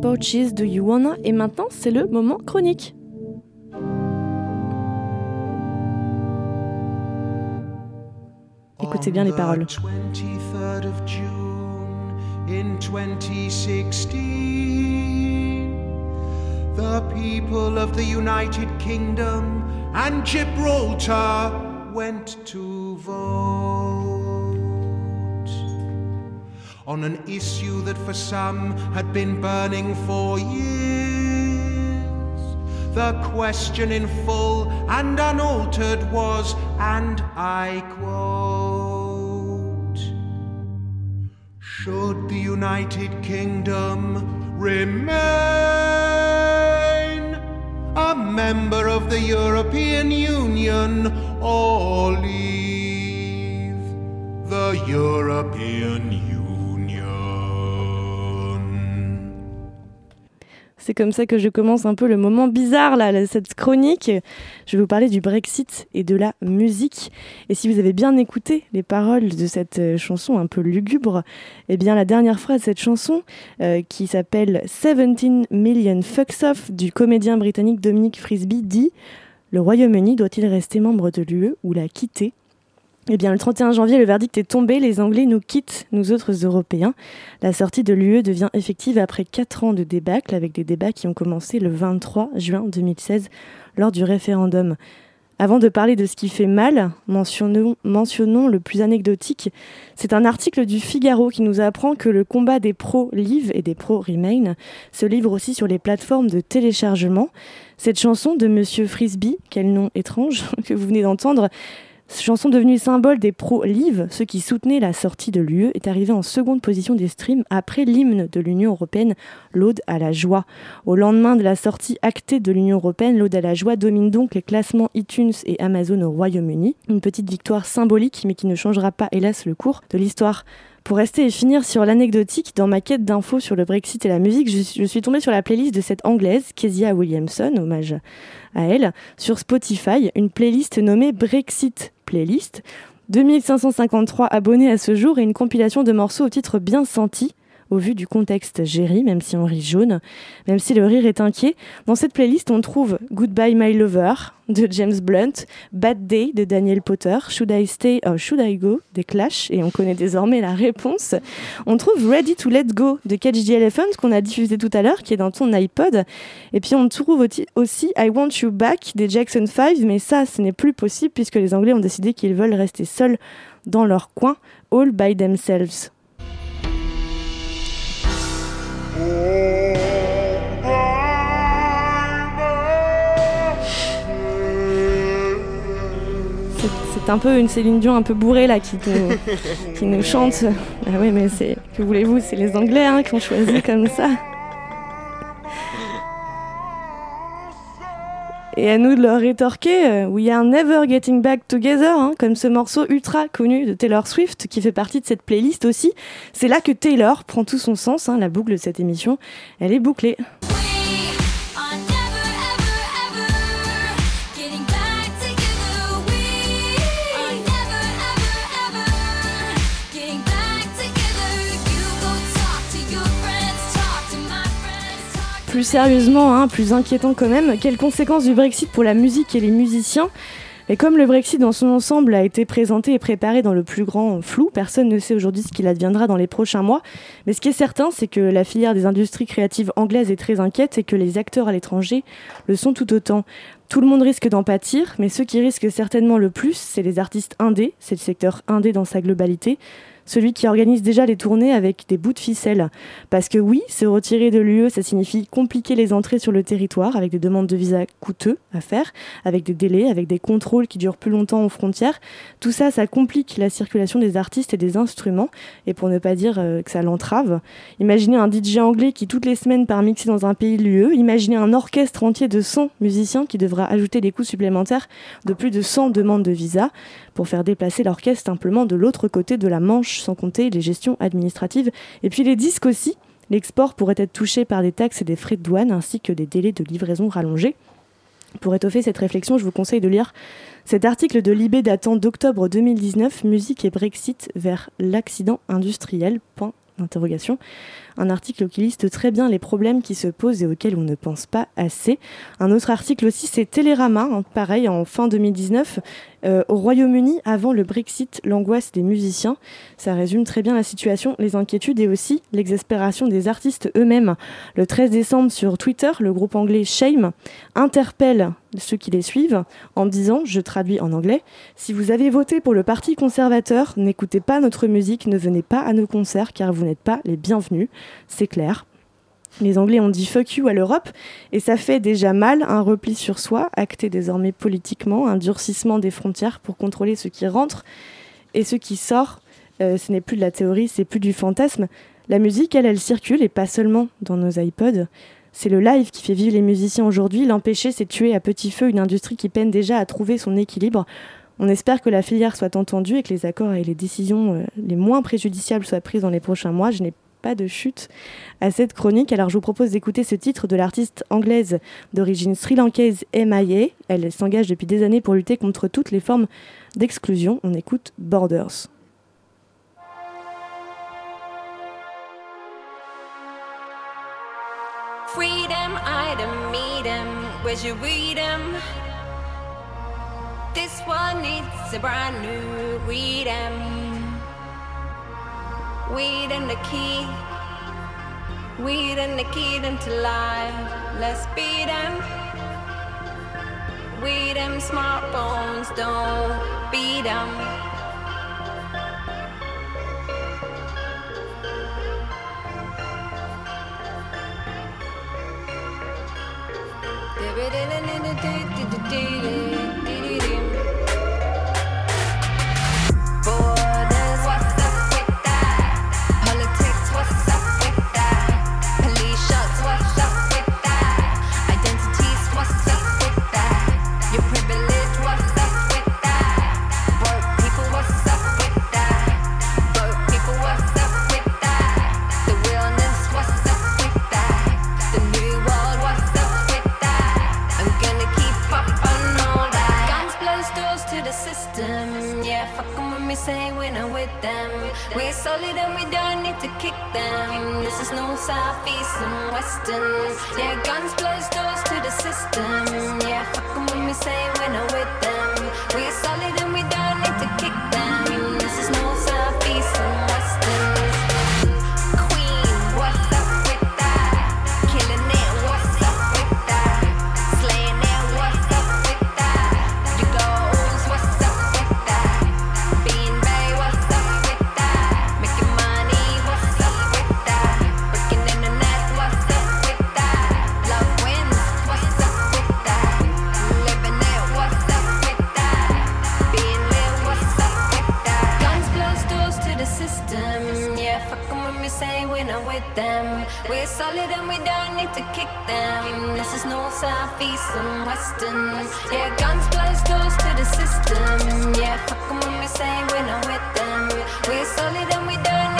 F: Pouches de You Wanna? Et maintenant c'est le moment chronique. Écoutez bien les paroles.
N: 23rd of June in 2016, the people of the United Kingdom and Gibraltar went to vote on an issue that for some had been burning for years. The question in full and unaltered was, and I quote, Should the United Kingdom remain a member of the European Union or leave the European Union?
F: C'est comme ça que je commence un peu le moment bizarre, là, cette chronique. Je vais vous parler du Brexit et de la musique. Et si vous avez bien écouté les paroles de cette euh, chanson un peu lugubre, eh bien, la dernière phrase de cette chanson, euh, qui s'appelle 17 Million Fucks Off du comédien britannique Dominic Frisby, dit Le Royaume-Uni doit-il rester membre de l'UE ou la quitter? Eh bien, le 31 janvier, le verdict est tombé. Les Anglais nous quittent, nous autres Européens. La sortie de l'UE devient effective après 4 ans de débâcle, avec des débats qui ont commencé le 23 juin 2016 lors du référendum. Avant de parler de ce qui fait mal, mentionnons, le plus anecdotique. C'est un article du Figaro qui nous apprend que le combat des pro-Live et des pro-Remain se livre aussi sur les plateformes de téléchargement. Cette chanson de Monsieur Frisby, quel nom étrange *laughs* que vous venez d'entendre, chanson devenue symbole des pro-Live, ceux qui soutenaient la sortie de l'UE, est arrivée en seconde position des streams après l'hymne de l'Union européenne, l'Aude à la joie. Au lendemain de la sortie actée de l'Union européenne, l'Aude à la joie domine donc les classements iTunes et Amazon au Royaume-Uni. Une petite victoire symbolique, mais qui ne changera pas, hélas, le cours de l'histoire. Pour rester et finir sur l'anecdotique, dans ma quête d'infos sur le Brexit et la musique, je, suis tombée sur la playlist de cette anglaise, Kezia Williamson, hommage à elle, sur Spotify, une playlist nommée Brexit Playlist. 2553 abonnés à ce jour et une compilation de morceaux au titre bien senti, au vu du contexte Jerry, même si on rit jaune, même si le rire est inquiet. Dans cette playlist, on trouve Goodbye My Lover de James Blunt, Bad Day de Daniel Potter, Should I Stay or Should I Go des Clash, et on connaît désormais la réponse. On trouve Ready to Let Go de Catch the Elephant qu'on a diffusé tout à l'heure, qui est dans ton iPod. Et puis on trouve aussi I Want You Back des Jackson 5, mais ça, ce n'est plus possible puisque les Anglais ont décidé qu'ils veulent rester seuls dans leur coin, all by themselves. C'est- un peu une Céline Dion un peu bourrée là qui nous, qui nous chante. *laughs* Ah oui, mais c'est que voulez-vous, c'est les Anglais hein, qui ont choisi comme ça. Et à nous de leur rétorquer, euh, We are never getting back together, hein, comme ce morceau ultra connu de Taylor Swift qui fait partie de cette playlist aussi. C'est là que Taylor prend tout son sens, hein, la boucle de cette émission, elle est bouclée. Plus sérieusement, hein, plus inquiétant quand même, quelles conséquences du Brexit pour la musique et les musiciens? Et comme le Brexit dans son ensemble a été présenté et préparé dans le plus grand flou, personne ne sait aujourd'hui ce qu'il adviendra dans les prochains mois. Mais ce qui est certain, c'est que la filière des industries créatives anglaises est très inquiète et que les acteurs à l'étranger le sont tout autant. Tout le monde risque d'en pâtir, mais ceux qui risquent certainement le plus, c'est les artistes indés, c'est le secteur indé dans sa globalité, celui qui organise déjà les tournées avec des bouts de ficelle. Parce que oui, se retirer de l'UE, ça signifie compliquer les entrées sur le territoire avec des demandes de visa coûteux à faire, avec des délais, avec des contrôles qui durent plus longtemps aux frontières. Tout ça, ça complique la circulation des artistes et des instruments, et pour ne pas dire euh, que ça l'entrave. Imaginez un DJ anglais qui toutes les semaines part mixer dans un pays de l'UE, imaginez un orchestre entier de 100 musiciens qui devra ajouter des coûts supplémentaires de plus de 100 demandes de visa pour faire déplacer l'orchestre simplement de l'autre côté de la Manche, sans compter les gestions administratives. Et puis les disques aussi. L'export pourrait être touché par des taxes et des frais de douane, ainsi que des délais de livraison rallongés. Pour étoffer cette réflexion, je vous conseille de lire cet article de Libé datant d'octobre 2019, Musique et Brexit vers l'accident industriel. Point d'interrogation. Un article qui liste très bien les problèmes qui se posent et auxquels on ne pense pas assez. Un autre article aussi, c'est Télérama, hein, pareil, en fin 2019, euh, au Royaume-Uni, avant le Brexit, l'angoisse des musiciens. Ça résume très bien la situation, les inquiétudes et aussi l'exaspération des artistes eux-mêmes. Le 13 décembre, sur Twitter, le groupe anglais Shame interpelle ceux qui les suivent en disant, je traduis en anglais, si vous avez voté pour le Parti conservateur, n'écoutez pas notre musique, ne venez pas à nos concerts car vous n'êtes pas les bienvenus. C'est clair. Les Anglais ont dit fuck you à l'Europe et ça fait déjà mal un repli sur soi, acté désormais politiquement, un durcissement des frontières pour contrôler ce qui rentre et ce qui sort. Euh, ce n'est plus de la théorie, c'est plus du fantasme. La musique, elle, elle circule et pas seulement dans nos iPods. C'est le live qui fait vivre les musiciens aujourd'hui. L'empêcher, c'est tuer à petit feu une industrie qui peine déjà à trouver son équilibre. On espère que la filière soit entendue et que les accords et les décisions euh, les moins préjudiciables soient prises dans les prochains mois. Je n'ai pas de chute à cette chronique. Alors je vous propose d'écouter ce titre de l'artiste anglaise d'origine sri-lankaise MIA. Elle s'engage depuis des années pour lutter contre toutes les formes d'exclusion. On écoute Borders.
O: Freedom, item, meet 'em. Where's your? This one needs a brand new freedom. Weed and the key. Weed and the key them to life. Let's beat 'em. Weed them smartphones, don't beat 'em. Borders, system. Yeah, fuck 'em when we say we're not with them. We're solid and we don't need to kick them. This is no south, east, and western. Yeah, guns close doors to the system. Yeah, fuck 'em when we say we're not with them. We're solid and we don't need to kick them. Solid and we don't need to kick them. This is north, south, east, and western. Yeah, guns blows doors to the system. Yeah, fuck 'em when we say we're not with them. We're solid and we don't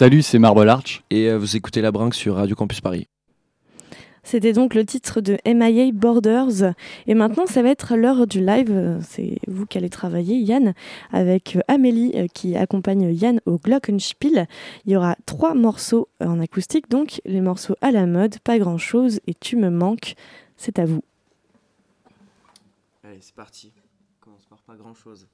P: Salut, c'est Marble Arch.
Q: Et euh, vous écoutez La Brinque sur Radio Campus Paris.
F: C'était donc le titre de MIA Borders. Et maintenant, ça va être l'heure du live. C'est vous qui allez travailler, Yann, avec euh, Amélie euh, qui accompagne Yann au Glockenspiel. Il y aura trois morceaux en acoustique, donc les morceaux à la mode, pas grand chose et tu me manques. C'est à vous.
G: Allez, c'est parti. On commence par pas grand chose.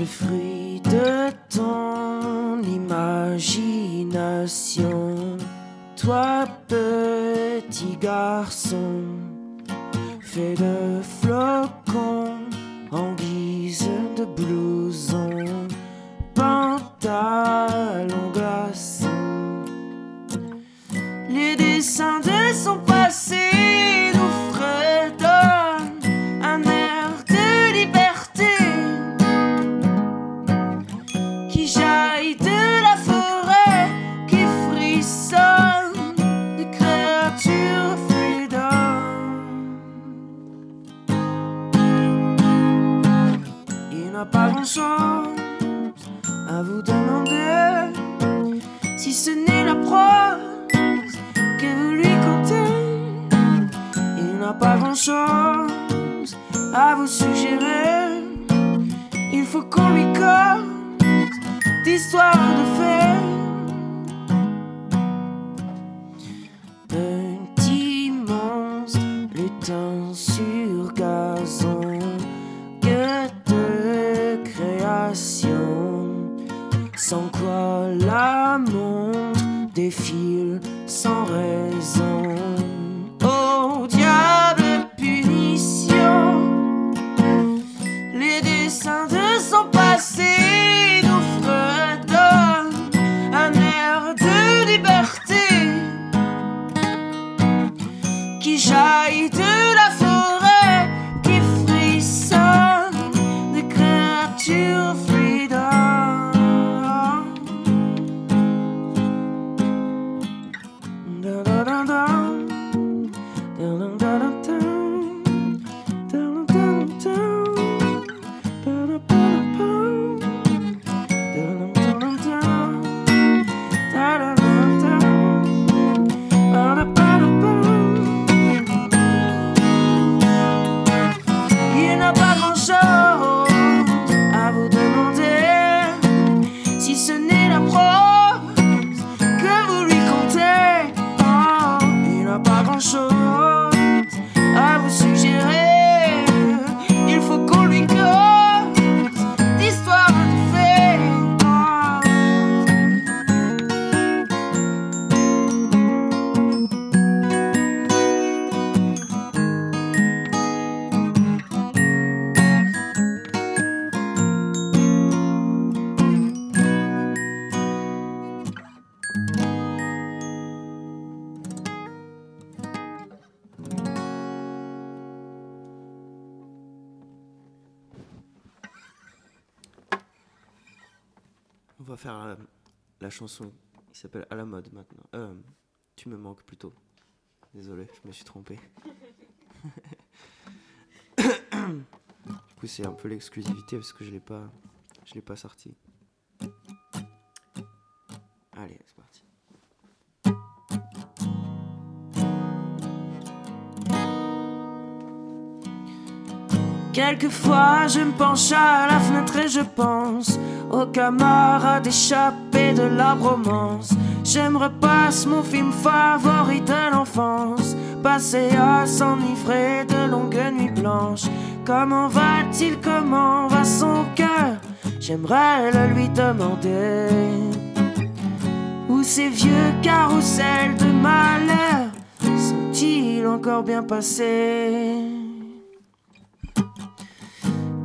H: Le fruit de ton imagination. Toi, petit garçon, fait de flocons en guise de blouson, pantalon glacé. Les dessins de son passé chose à vous demander, si ce n'est la prose que vous lui comptez. Il n'a pas grand chose à vous suggérer, il faut qu'on lui cause d'histoire de fait. Quoi la montre défile sans raison. Oh diable punition, les dessins de son passé nous fredonnent un air de liberté qui jaillit de qui
G: s'appelle À la mode maintenant. Euh, tu me manques plutôt. Désolé, je me suis trompé. *coughs* du coup, c'est un peu l'exclusivité parce que je l'ai pas, je l'ai pas sorti. Allez,
H: Quelquefois, je me penche à la fenêtre et je pense aux camarades échappés de la bromance. J'aimerais passer mon film favori de l'enfance, passer à s'enivrer de longues nuits blanches. Comment va-t-il, comment va son cœur? J'aimerais le lui demander. Où ces vieux carrousels de malheur sont-ils encore bien passés?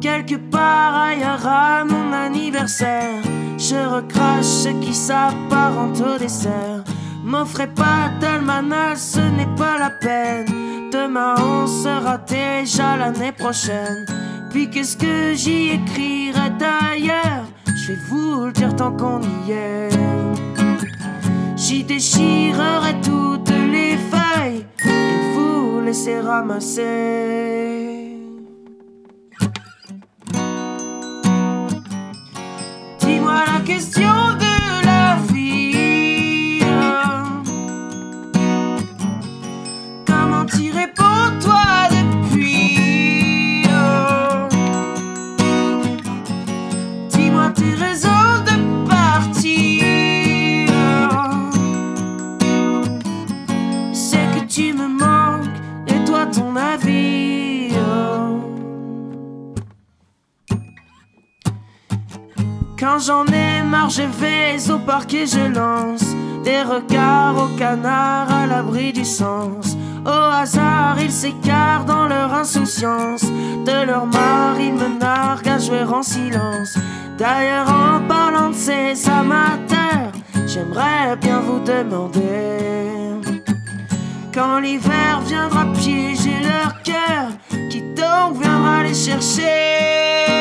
H: Quelque part ailleurs à mon anniversaire, je recrache ce qui s'apparente au dessert. M'offrez pas d'almanach, ce n'est pas la peine. demain, on sera déjà l'année prochaine. Puis qu'est-ce que j'y écrirai d'ailleurs? Je vais vous le dire tant qu'on y est. J'y déchirerai toutes les feuilles et vous laisser ramasser. Question de la vie. Comment t'y réponds toi Quand j'en ai marre, je vais au parc et je lance des regards au canard à l'abri du sens. Au hasard, ils s'écartent dans leur insouciance. De leur mare, ils me narguent à jouer en silence. D'ailleurs, en parlant de ces amateurs, j'aimerais bien vous demander quand l'hiver viendra piéger leur cœur, qui donc viendra les chercher?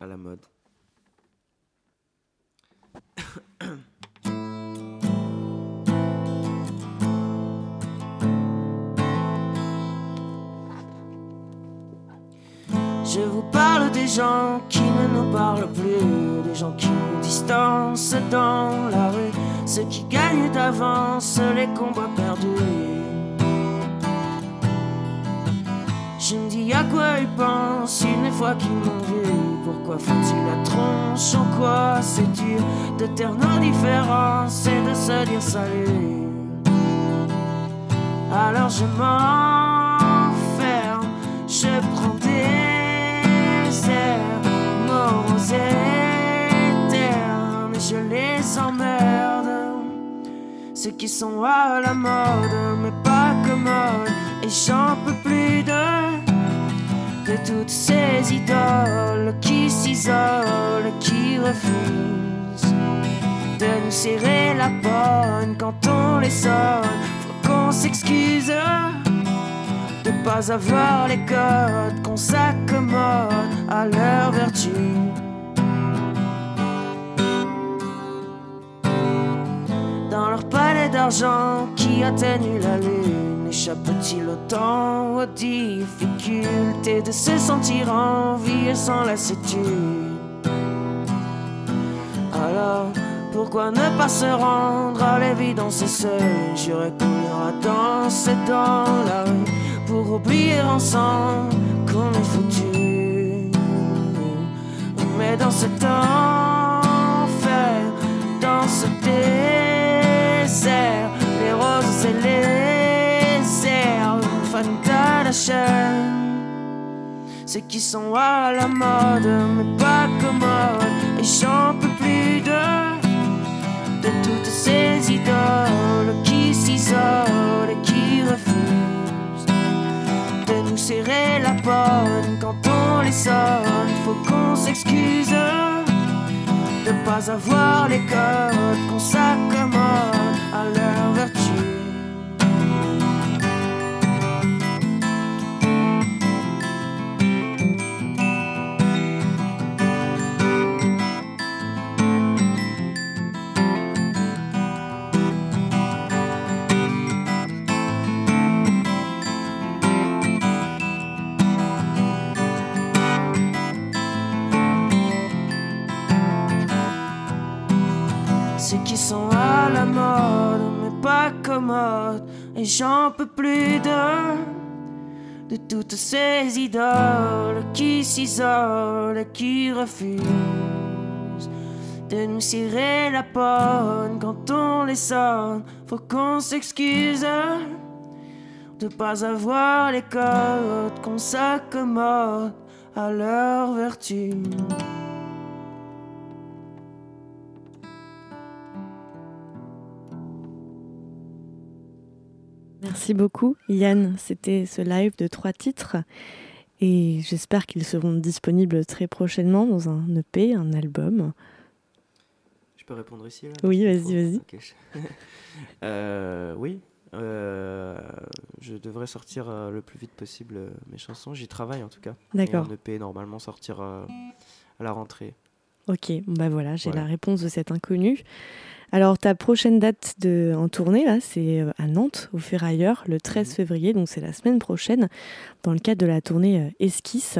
G: À la mode.
H: Je vous parle des gens qui ne nous parlent plus, des gens qui nous distancent dans la rue, ceux qui gagnent d'avance les combats perdus. Je me dis à quoi ils pensent une fois qu'ils m'ont vu. Pourquoi font-ils la tronche? En quoi c'est dur de taire nos différences et de se dire salut? Alors je m'enferme, je prends des airs morts éternes je les emmerde. Ceux qui sont à la mode, mais pas commodes, et j'en peux plus de de toutes ces idoles qui s'isolent, qui refusent de nous serrer la bonne quand on les sonne. Faut qu'on s'excuse de pas avoir les codes, qu'on s'accommode à leur vertu. Dans leur palais d'argent qui atténue la lune, échappe-t-il autant aux difficultés de se sentir en vie et sans lassitude? Alors, pourquoi ne pas se rendre à l'évidence seul? J'irai qu'on ira danser dans la rue pour oublier ensemble qu'on est foutu. Mais dans cet enfer, dans ce les roses et les herbes chaîne. Ceux qui sont à la mode, mais pas commodes, et j'en peux plus de ces idoles qui s'isolent et qui refusent de nous serrer la bonne quand on les sonne. Faut qu'on s'excuse de pas avoir les codes, qu'on s'accommode à leur vertu. La mode, mais pas commodes. Et j'en peux plus de de toutes ces idoles qui s'isolent et qui refusent de nous cirer la bonne quand on les sonne. Faut qu'on s'excuse de pas avoir les codes, qu'on s'accommode à leur vertu.
F: Merci beaucoup, Yann. C'était ce live de trois titres. Et j'espère qu'ils seront disponibles très prochainement dans un EP, un album.
G: Je peux répondre ici là
F: Oui, vas-y, vas-y. *laughs*
G: Euh, oui, euh, je devrais sortir euh, le plus vite possible euh, mes chansons. J'y travaille en tout cas.
F: D'accord.
G: Un EP normalement sortir à la rentrée.
F: Ok, bah voilà, j'ai la réponse de cet inconnu. Alors ta prochaine date de, en tournée, là, c'est euh, à Nantes, au Ferrailleur, le 13 février, donc c'est la semaine prochaine, dans le cadre de la tournée euh, Esquisse.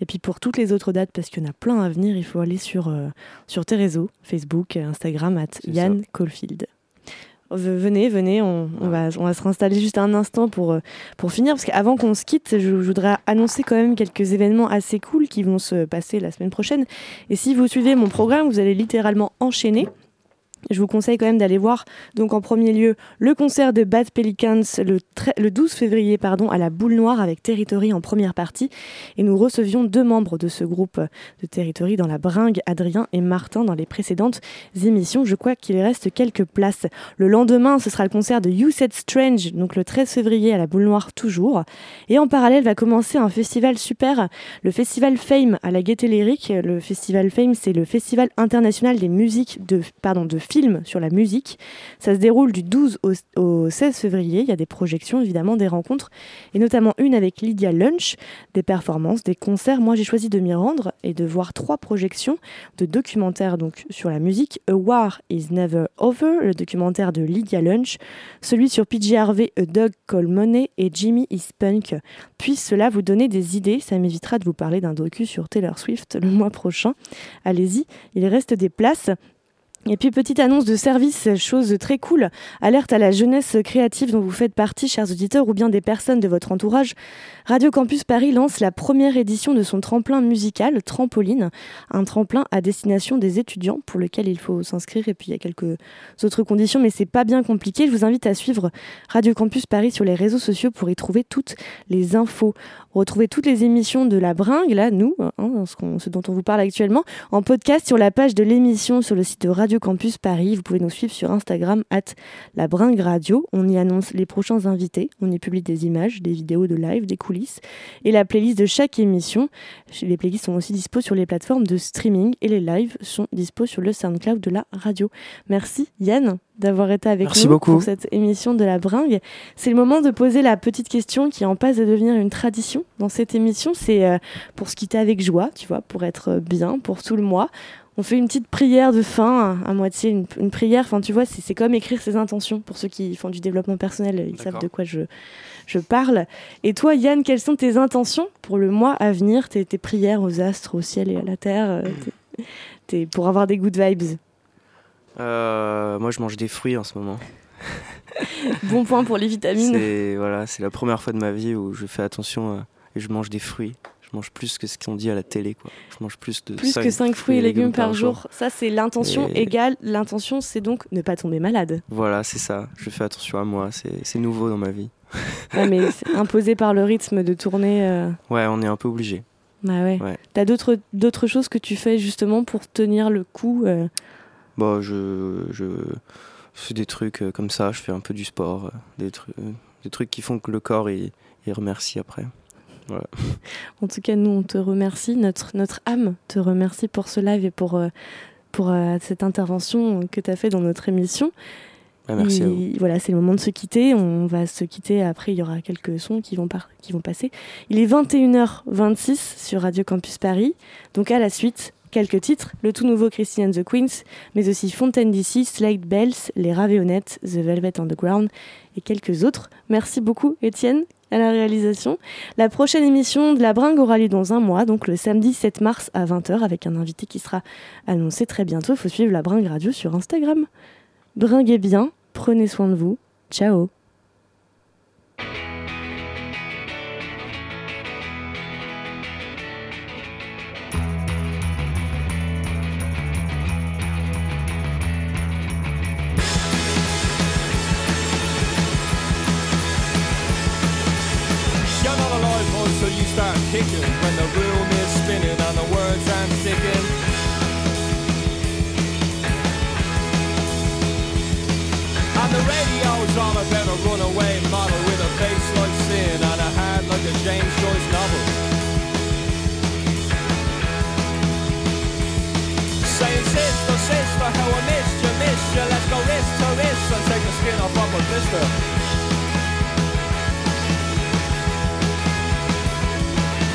F: Et puis pour toutes les autres dates, parce qu'il y en a plein à venir, il faut aller sur, euh, sur tes réseaux, Facebook, Instagram, at Yann Caulfield. V- Venez, venez, on, on va, on va se réinstaller juste un instant pour, pour finir, parce qu'avant qu'on se quitte, je, je voudrais annoncer quand même quelques événements assez cool qui vont se passer la semaine prochaine. Et si vous suivez mon programme, vous allez littéralement enchaîner. Je vous conseille quand même d'aller voir, donc en premier lieu, le concert de Bad Pelicans le, tre- le 12 février pardon, à la Boule Noire avec Territory en première partie. Et nous recevions deux membres de ce groupe de Territory dans la bringue, Adrien et Martin, dans les précédentes émissions. Je crois qu'il reste quelques places. Le lendemain, ce sera le concert de You Said Strange, donc le 13 février à la Boule Noire toujours. Et en parallèle va commencer un festival super, le festival Fame à la Gaieté Lyrique. Le festival Fame, c'est le festival international des musiques de, pardon, de sur la musique. Ça se déroule du 12 au, au 16 février. Il y a des projections, évidemment, des rencontres, et notamment une avec Lydia Lunch, des performances, des concerts. Moi, j'ai choisi de m'y rendre et de voir trois projections de documentaires donc sur la musique. A War is Never Over, le documentaire de Lydia Lunch, celui sur PJ Harvey, A Dog Call Money et Jimmy is Punk. Puisse cela vous donner des idées. Ça m'évitera de vous parler d'un docu sur Taylor Swift le mois prochain. Allez-y, il reste des places. Et puis petite annonce de service, chose très cool, alerte à la jeunesse créative dont vous faites partie, chers auditeurs, ou bien des personnes de votre entourage. Radio Campus Paris lance la première édition de son tremplin musical, Trampoline, un tremplin à destination des étudiants pour lequel il faut s'inscrire. Et puis il y a quelques autres conditions, mais c'est pas bien compliqué. Je vous invite à suivre Radio Campus Paris sur les réseaux sociaux pour y trouver toutes les infos. Retrouvez toutes les émissions de La Bringue, là, nous, hein, ce, ce dont on vous parle actuellement, en podcast sur la page de l'émission sur le site de Radio Campus Paris. Vous pouvez nous suivre sur Instagram, at La Bringue Radio. On y annonce les prochains invités. On y publie des images, des vidéos de live, des coulisses et la playlist de chaque émission. Les playlists sont aussi dispo sur les plateformes de streaming et les lives sont dispo sur le SoundCloud de la radio. Merci Yann d'avoir été avec
G: Merci
F: nous
G: beaucoup.
F: pour cette émission de la bringue. C'est le moment de poser la petite question qui en passe de devenir une tradition dans cette émission. C'est euh, pour se quitter avec joie, tu vois, pour être bien pour tout le mois. On fait une petite prière de fin à, à moitié, une, une prière. Enfin, tu vois, c'est comme écrire ses intentions pour ceux qui font du développement personnel. Ils savent de quoi je, je parle. Et toi, Yann, quelles sont tes intentions pour le mois à venir tes, tes prières aux astres, au ciel et à la terre euh, tes- pour avoir des good vibes?
G: Euh, moi, je mange des fruits en ce moment. *laughs*
F: Bon point pour les vitamines.
G: C'est voilà, c'est la première fois de ma vie où je fais attention et je mange des fruits. Je mange plus que ce qu'on dit à la télé, quoi. Je mange plus de
F: Plus que 5 fruits et légumes par jour. Ça, c'est l'intention
G: Et-
F: égale. L'intention, c'est donc ne pas tomber malade.
G: Voilà, c'est ça. Je fais attention à moi. C'est nouveau dans ma vie.
F: Ouais, mais *laughs* imposé par le rythme de tournée. euh,
G: Ouais, on est un peu obligé.
F: Bah ouais.
G: Ouais.
F: T'as d'autres d'autres choses que tu fais justement pour tenir le coup euh,
G: Bon, je, je, fais des trucs euh, comme ça, je fais un peu du sport, euh, des, tru- euh, des trucs qui font que le corps il, il remercie après. Voilà. *laughs*
F: En tout cas, nous, on te remercie. Notre, notre âme te remercie pour ce live et pour, euh, pour euh, cette intervention que tu as fait dans notre émission.
G: Ah, merci à
F: Il- Voilà, c'est le moment de se quitter. On va se quitter. Après, il y aura quelques sons qui vont, par- qui vont passer. Il est 21h26 sur Radio Campus Paris. Donc, à la suite, quelques titres. Le tout nouveau Christian and the Queens, mais aussi Fontaine DC, Slade Bells, Les Ravéonettes, The Velvet Underground et quelques autres. Merci beaucoup, Étienne, à la réalisation. La prochaine émission de La Bringue aura lieu dans un mois, donc le samedi 7 mars à 20h, avec un invité qui sera annoncé très bientôt. Il faut suivre La Bringue Radio sur Instagram. Bringuez bien, prenez soin de vous. Ciao
P: start kicking when the room is spinning and the words aren't sticking. And the radio's on about a runaway model with a face like sin and a heart like a James Joyce novel. Saying sister, sister, how I missed you, missed you. Let's go wrist to wrist and take the skin off of a blister.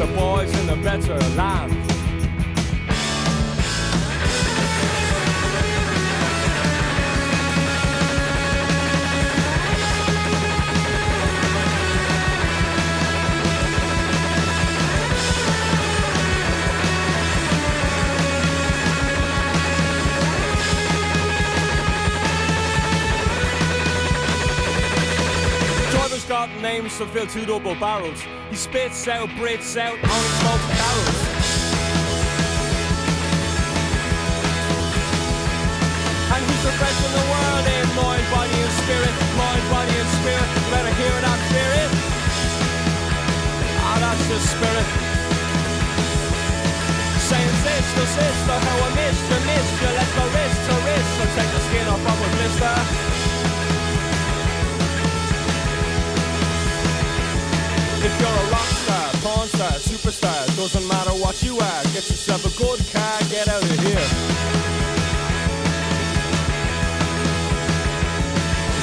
P: the boys in the better land. Got to fill two double barrels. He spits out, breathes out, only smokes barrels. And he's in the world in mind, body and spirit, mind, body and spirit. You better hear it and fear it. Ah, that's the spirit. Saying sister, sister, how I missed you, missed you. Let's go wrist to wrist and take the skin off of a blister. If you're a rock star, porn star, superstar, doesn't matter what you are, get yourself a good car, get out of here.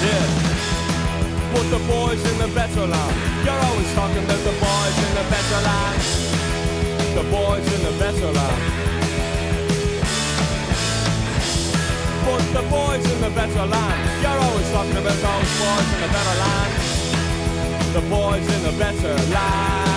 P: Yeah. Put the boys in the better land. You're always talking about the boys in the better land. The boys in the better land. Put the boys in the better land. You're always talking about those boys in the better land the boys in the better land.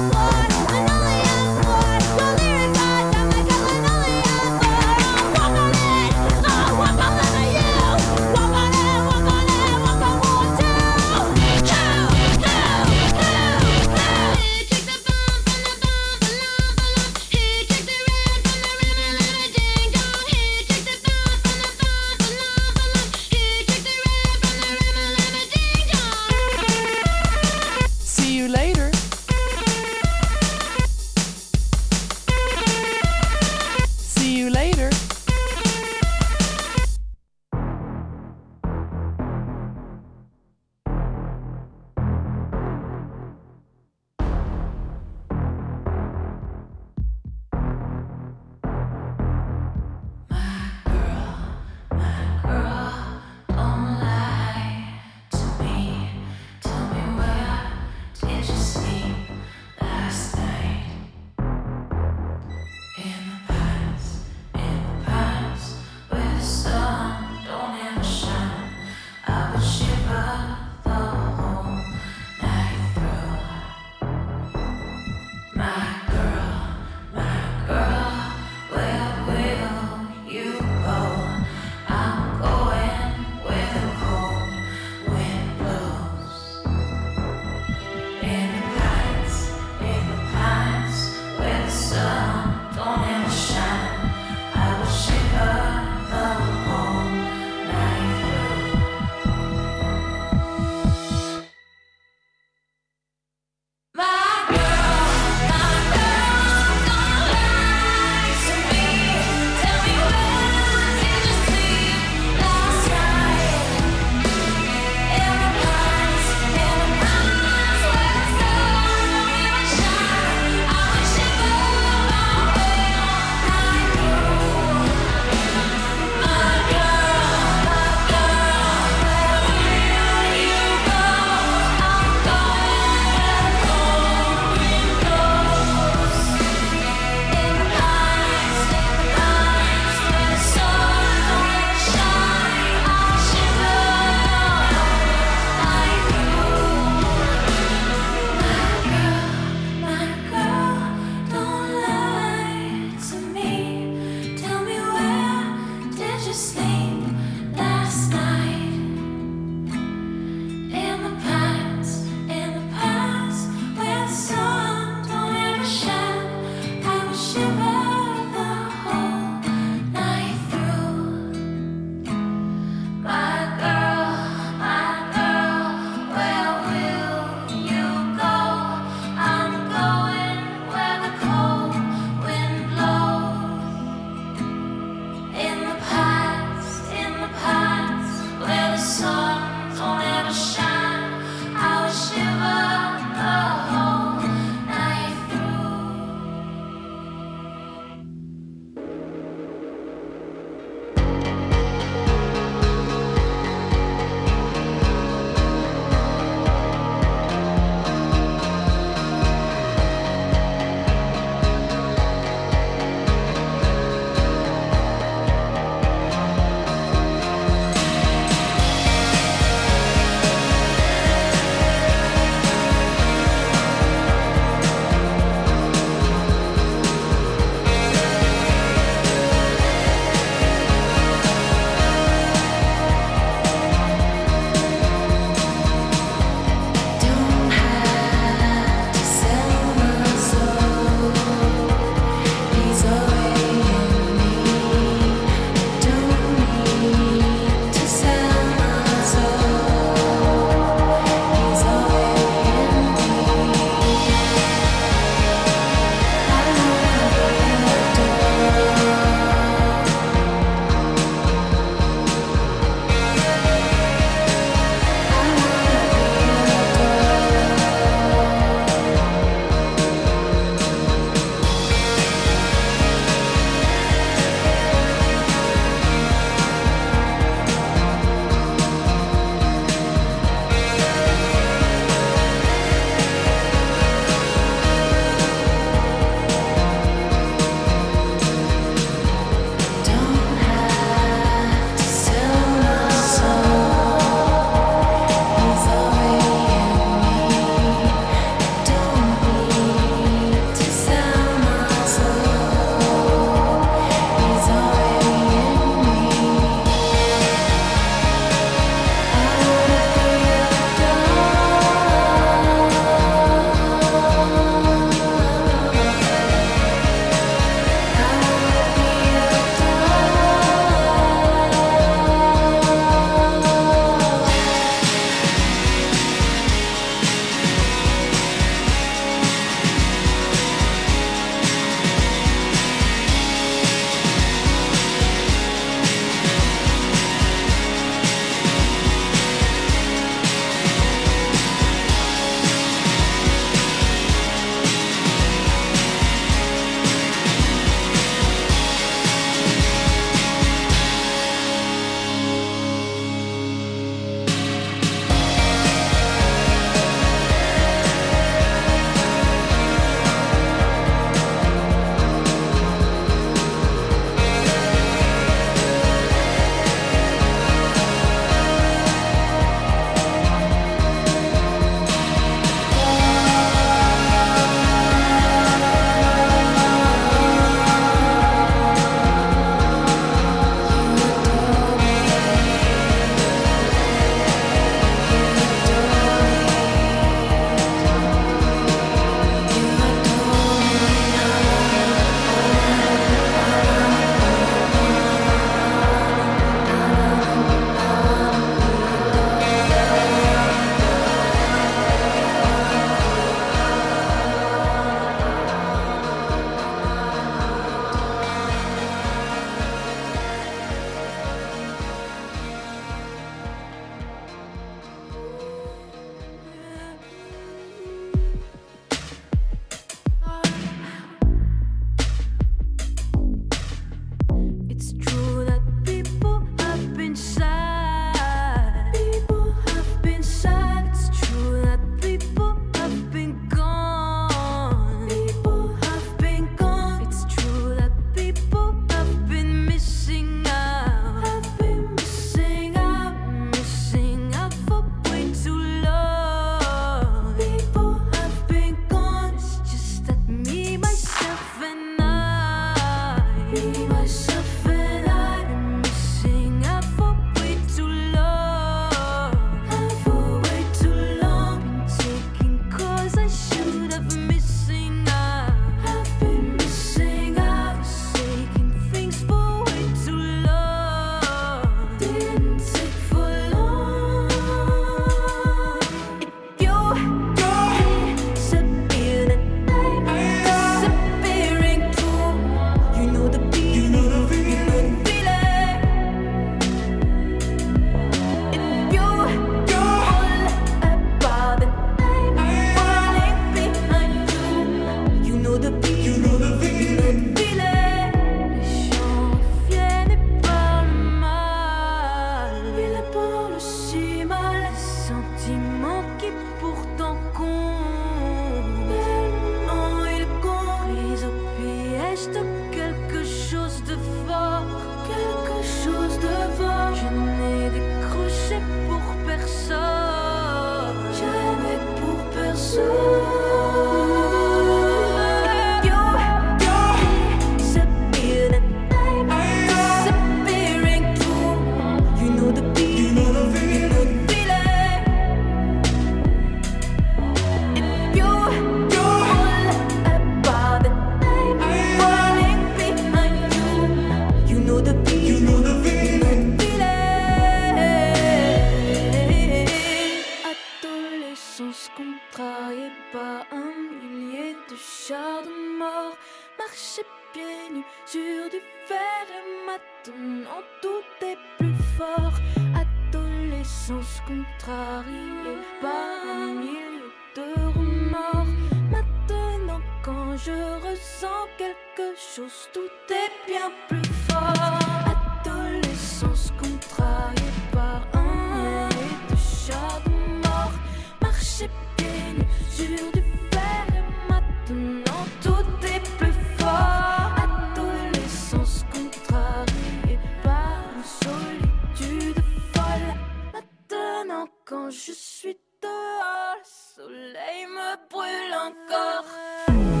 R: Bye.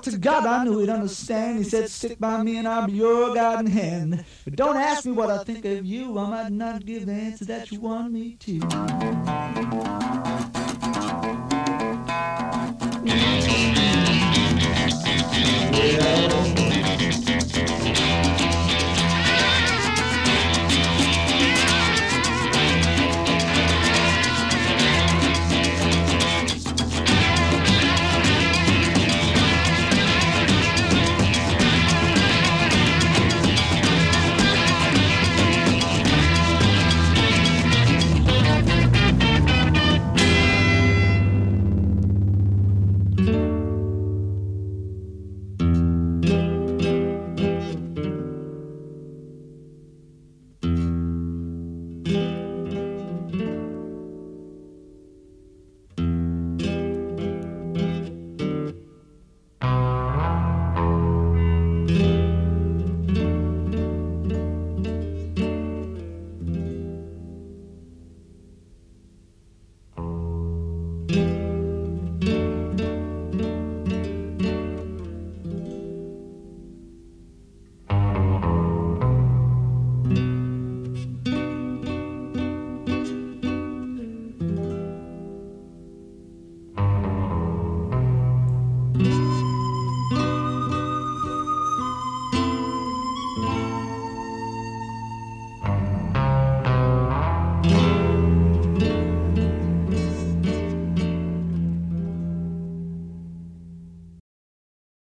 S: Talked to God, I knew He'd understand. He said, "Stick by me, and I'll be your guiding hand." But don't ask me what I think of you. I might not give the answer that you want me to.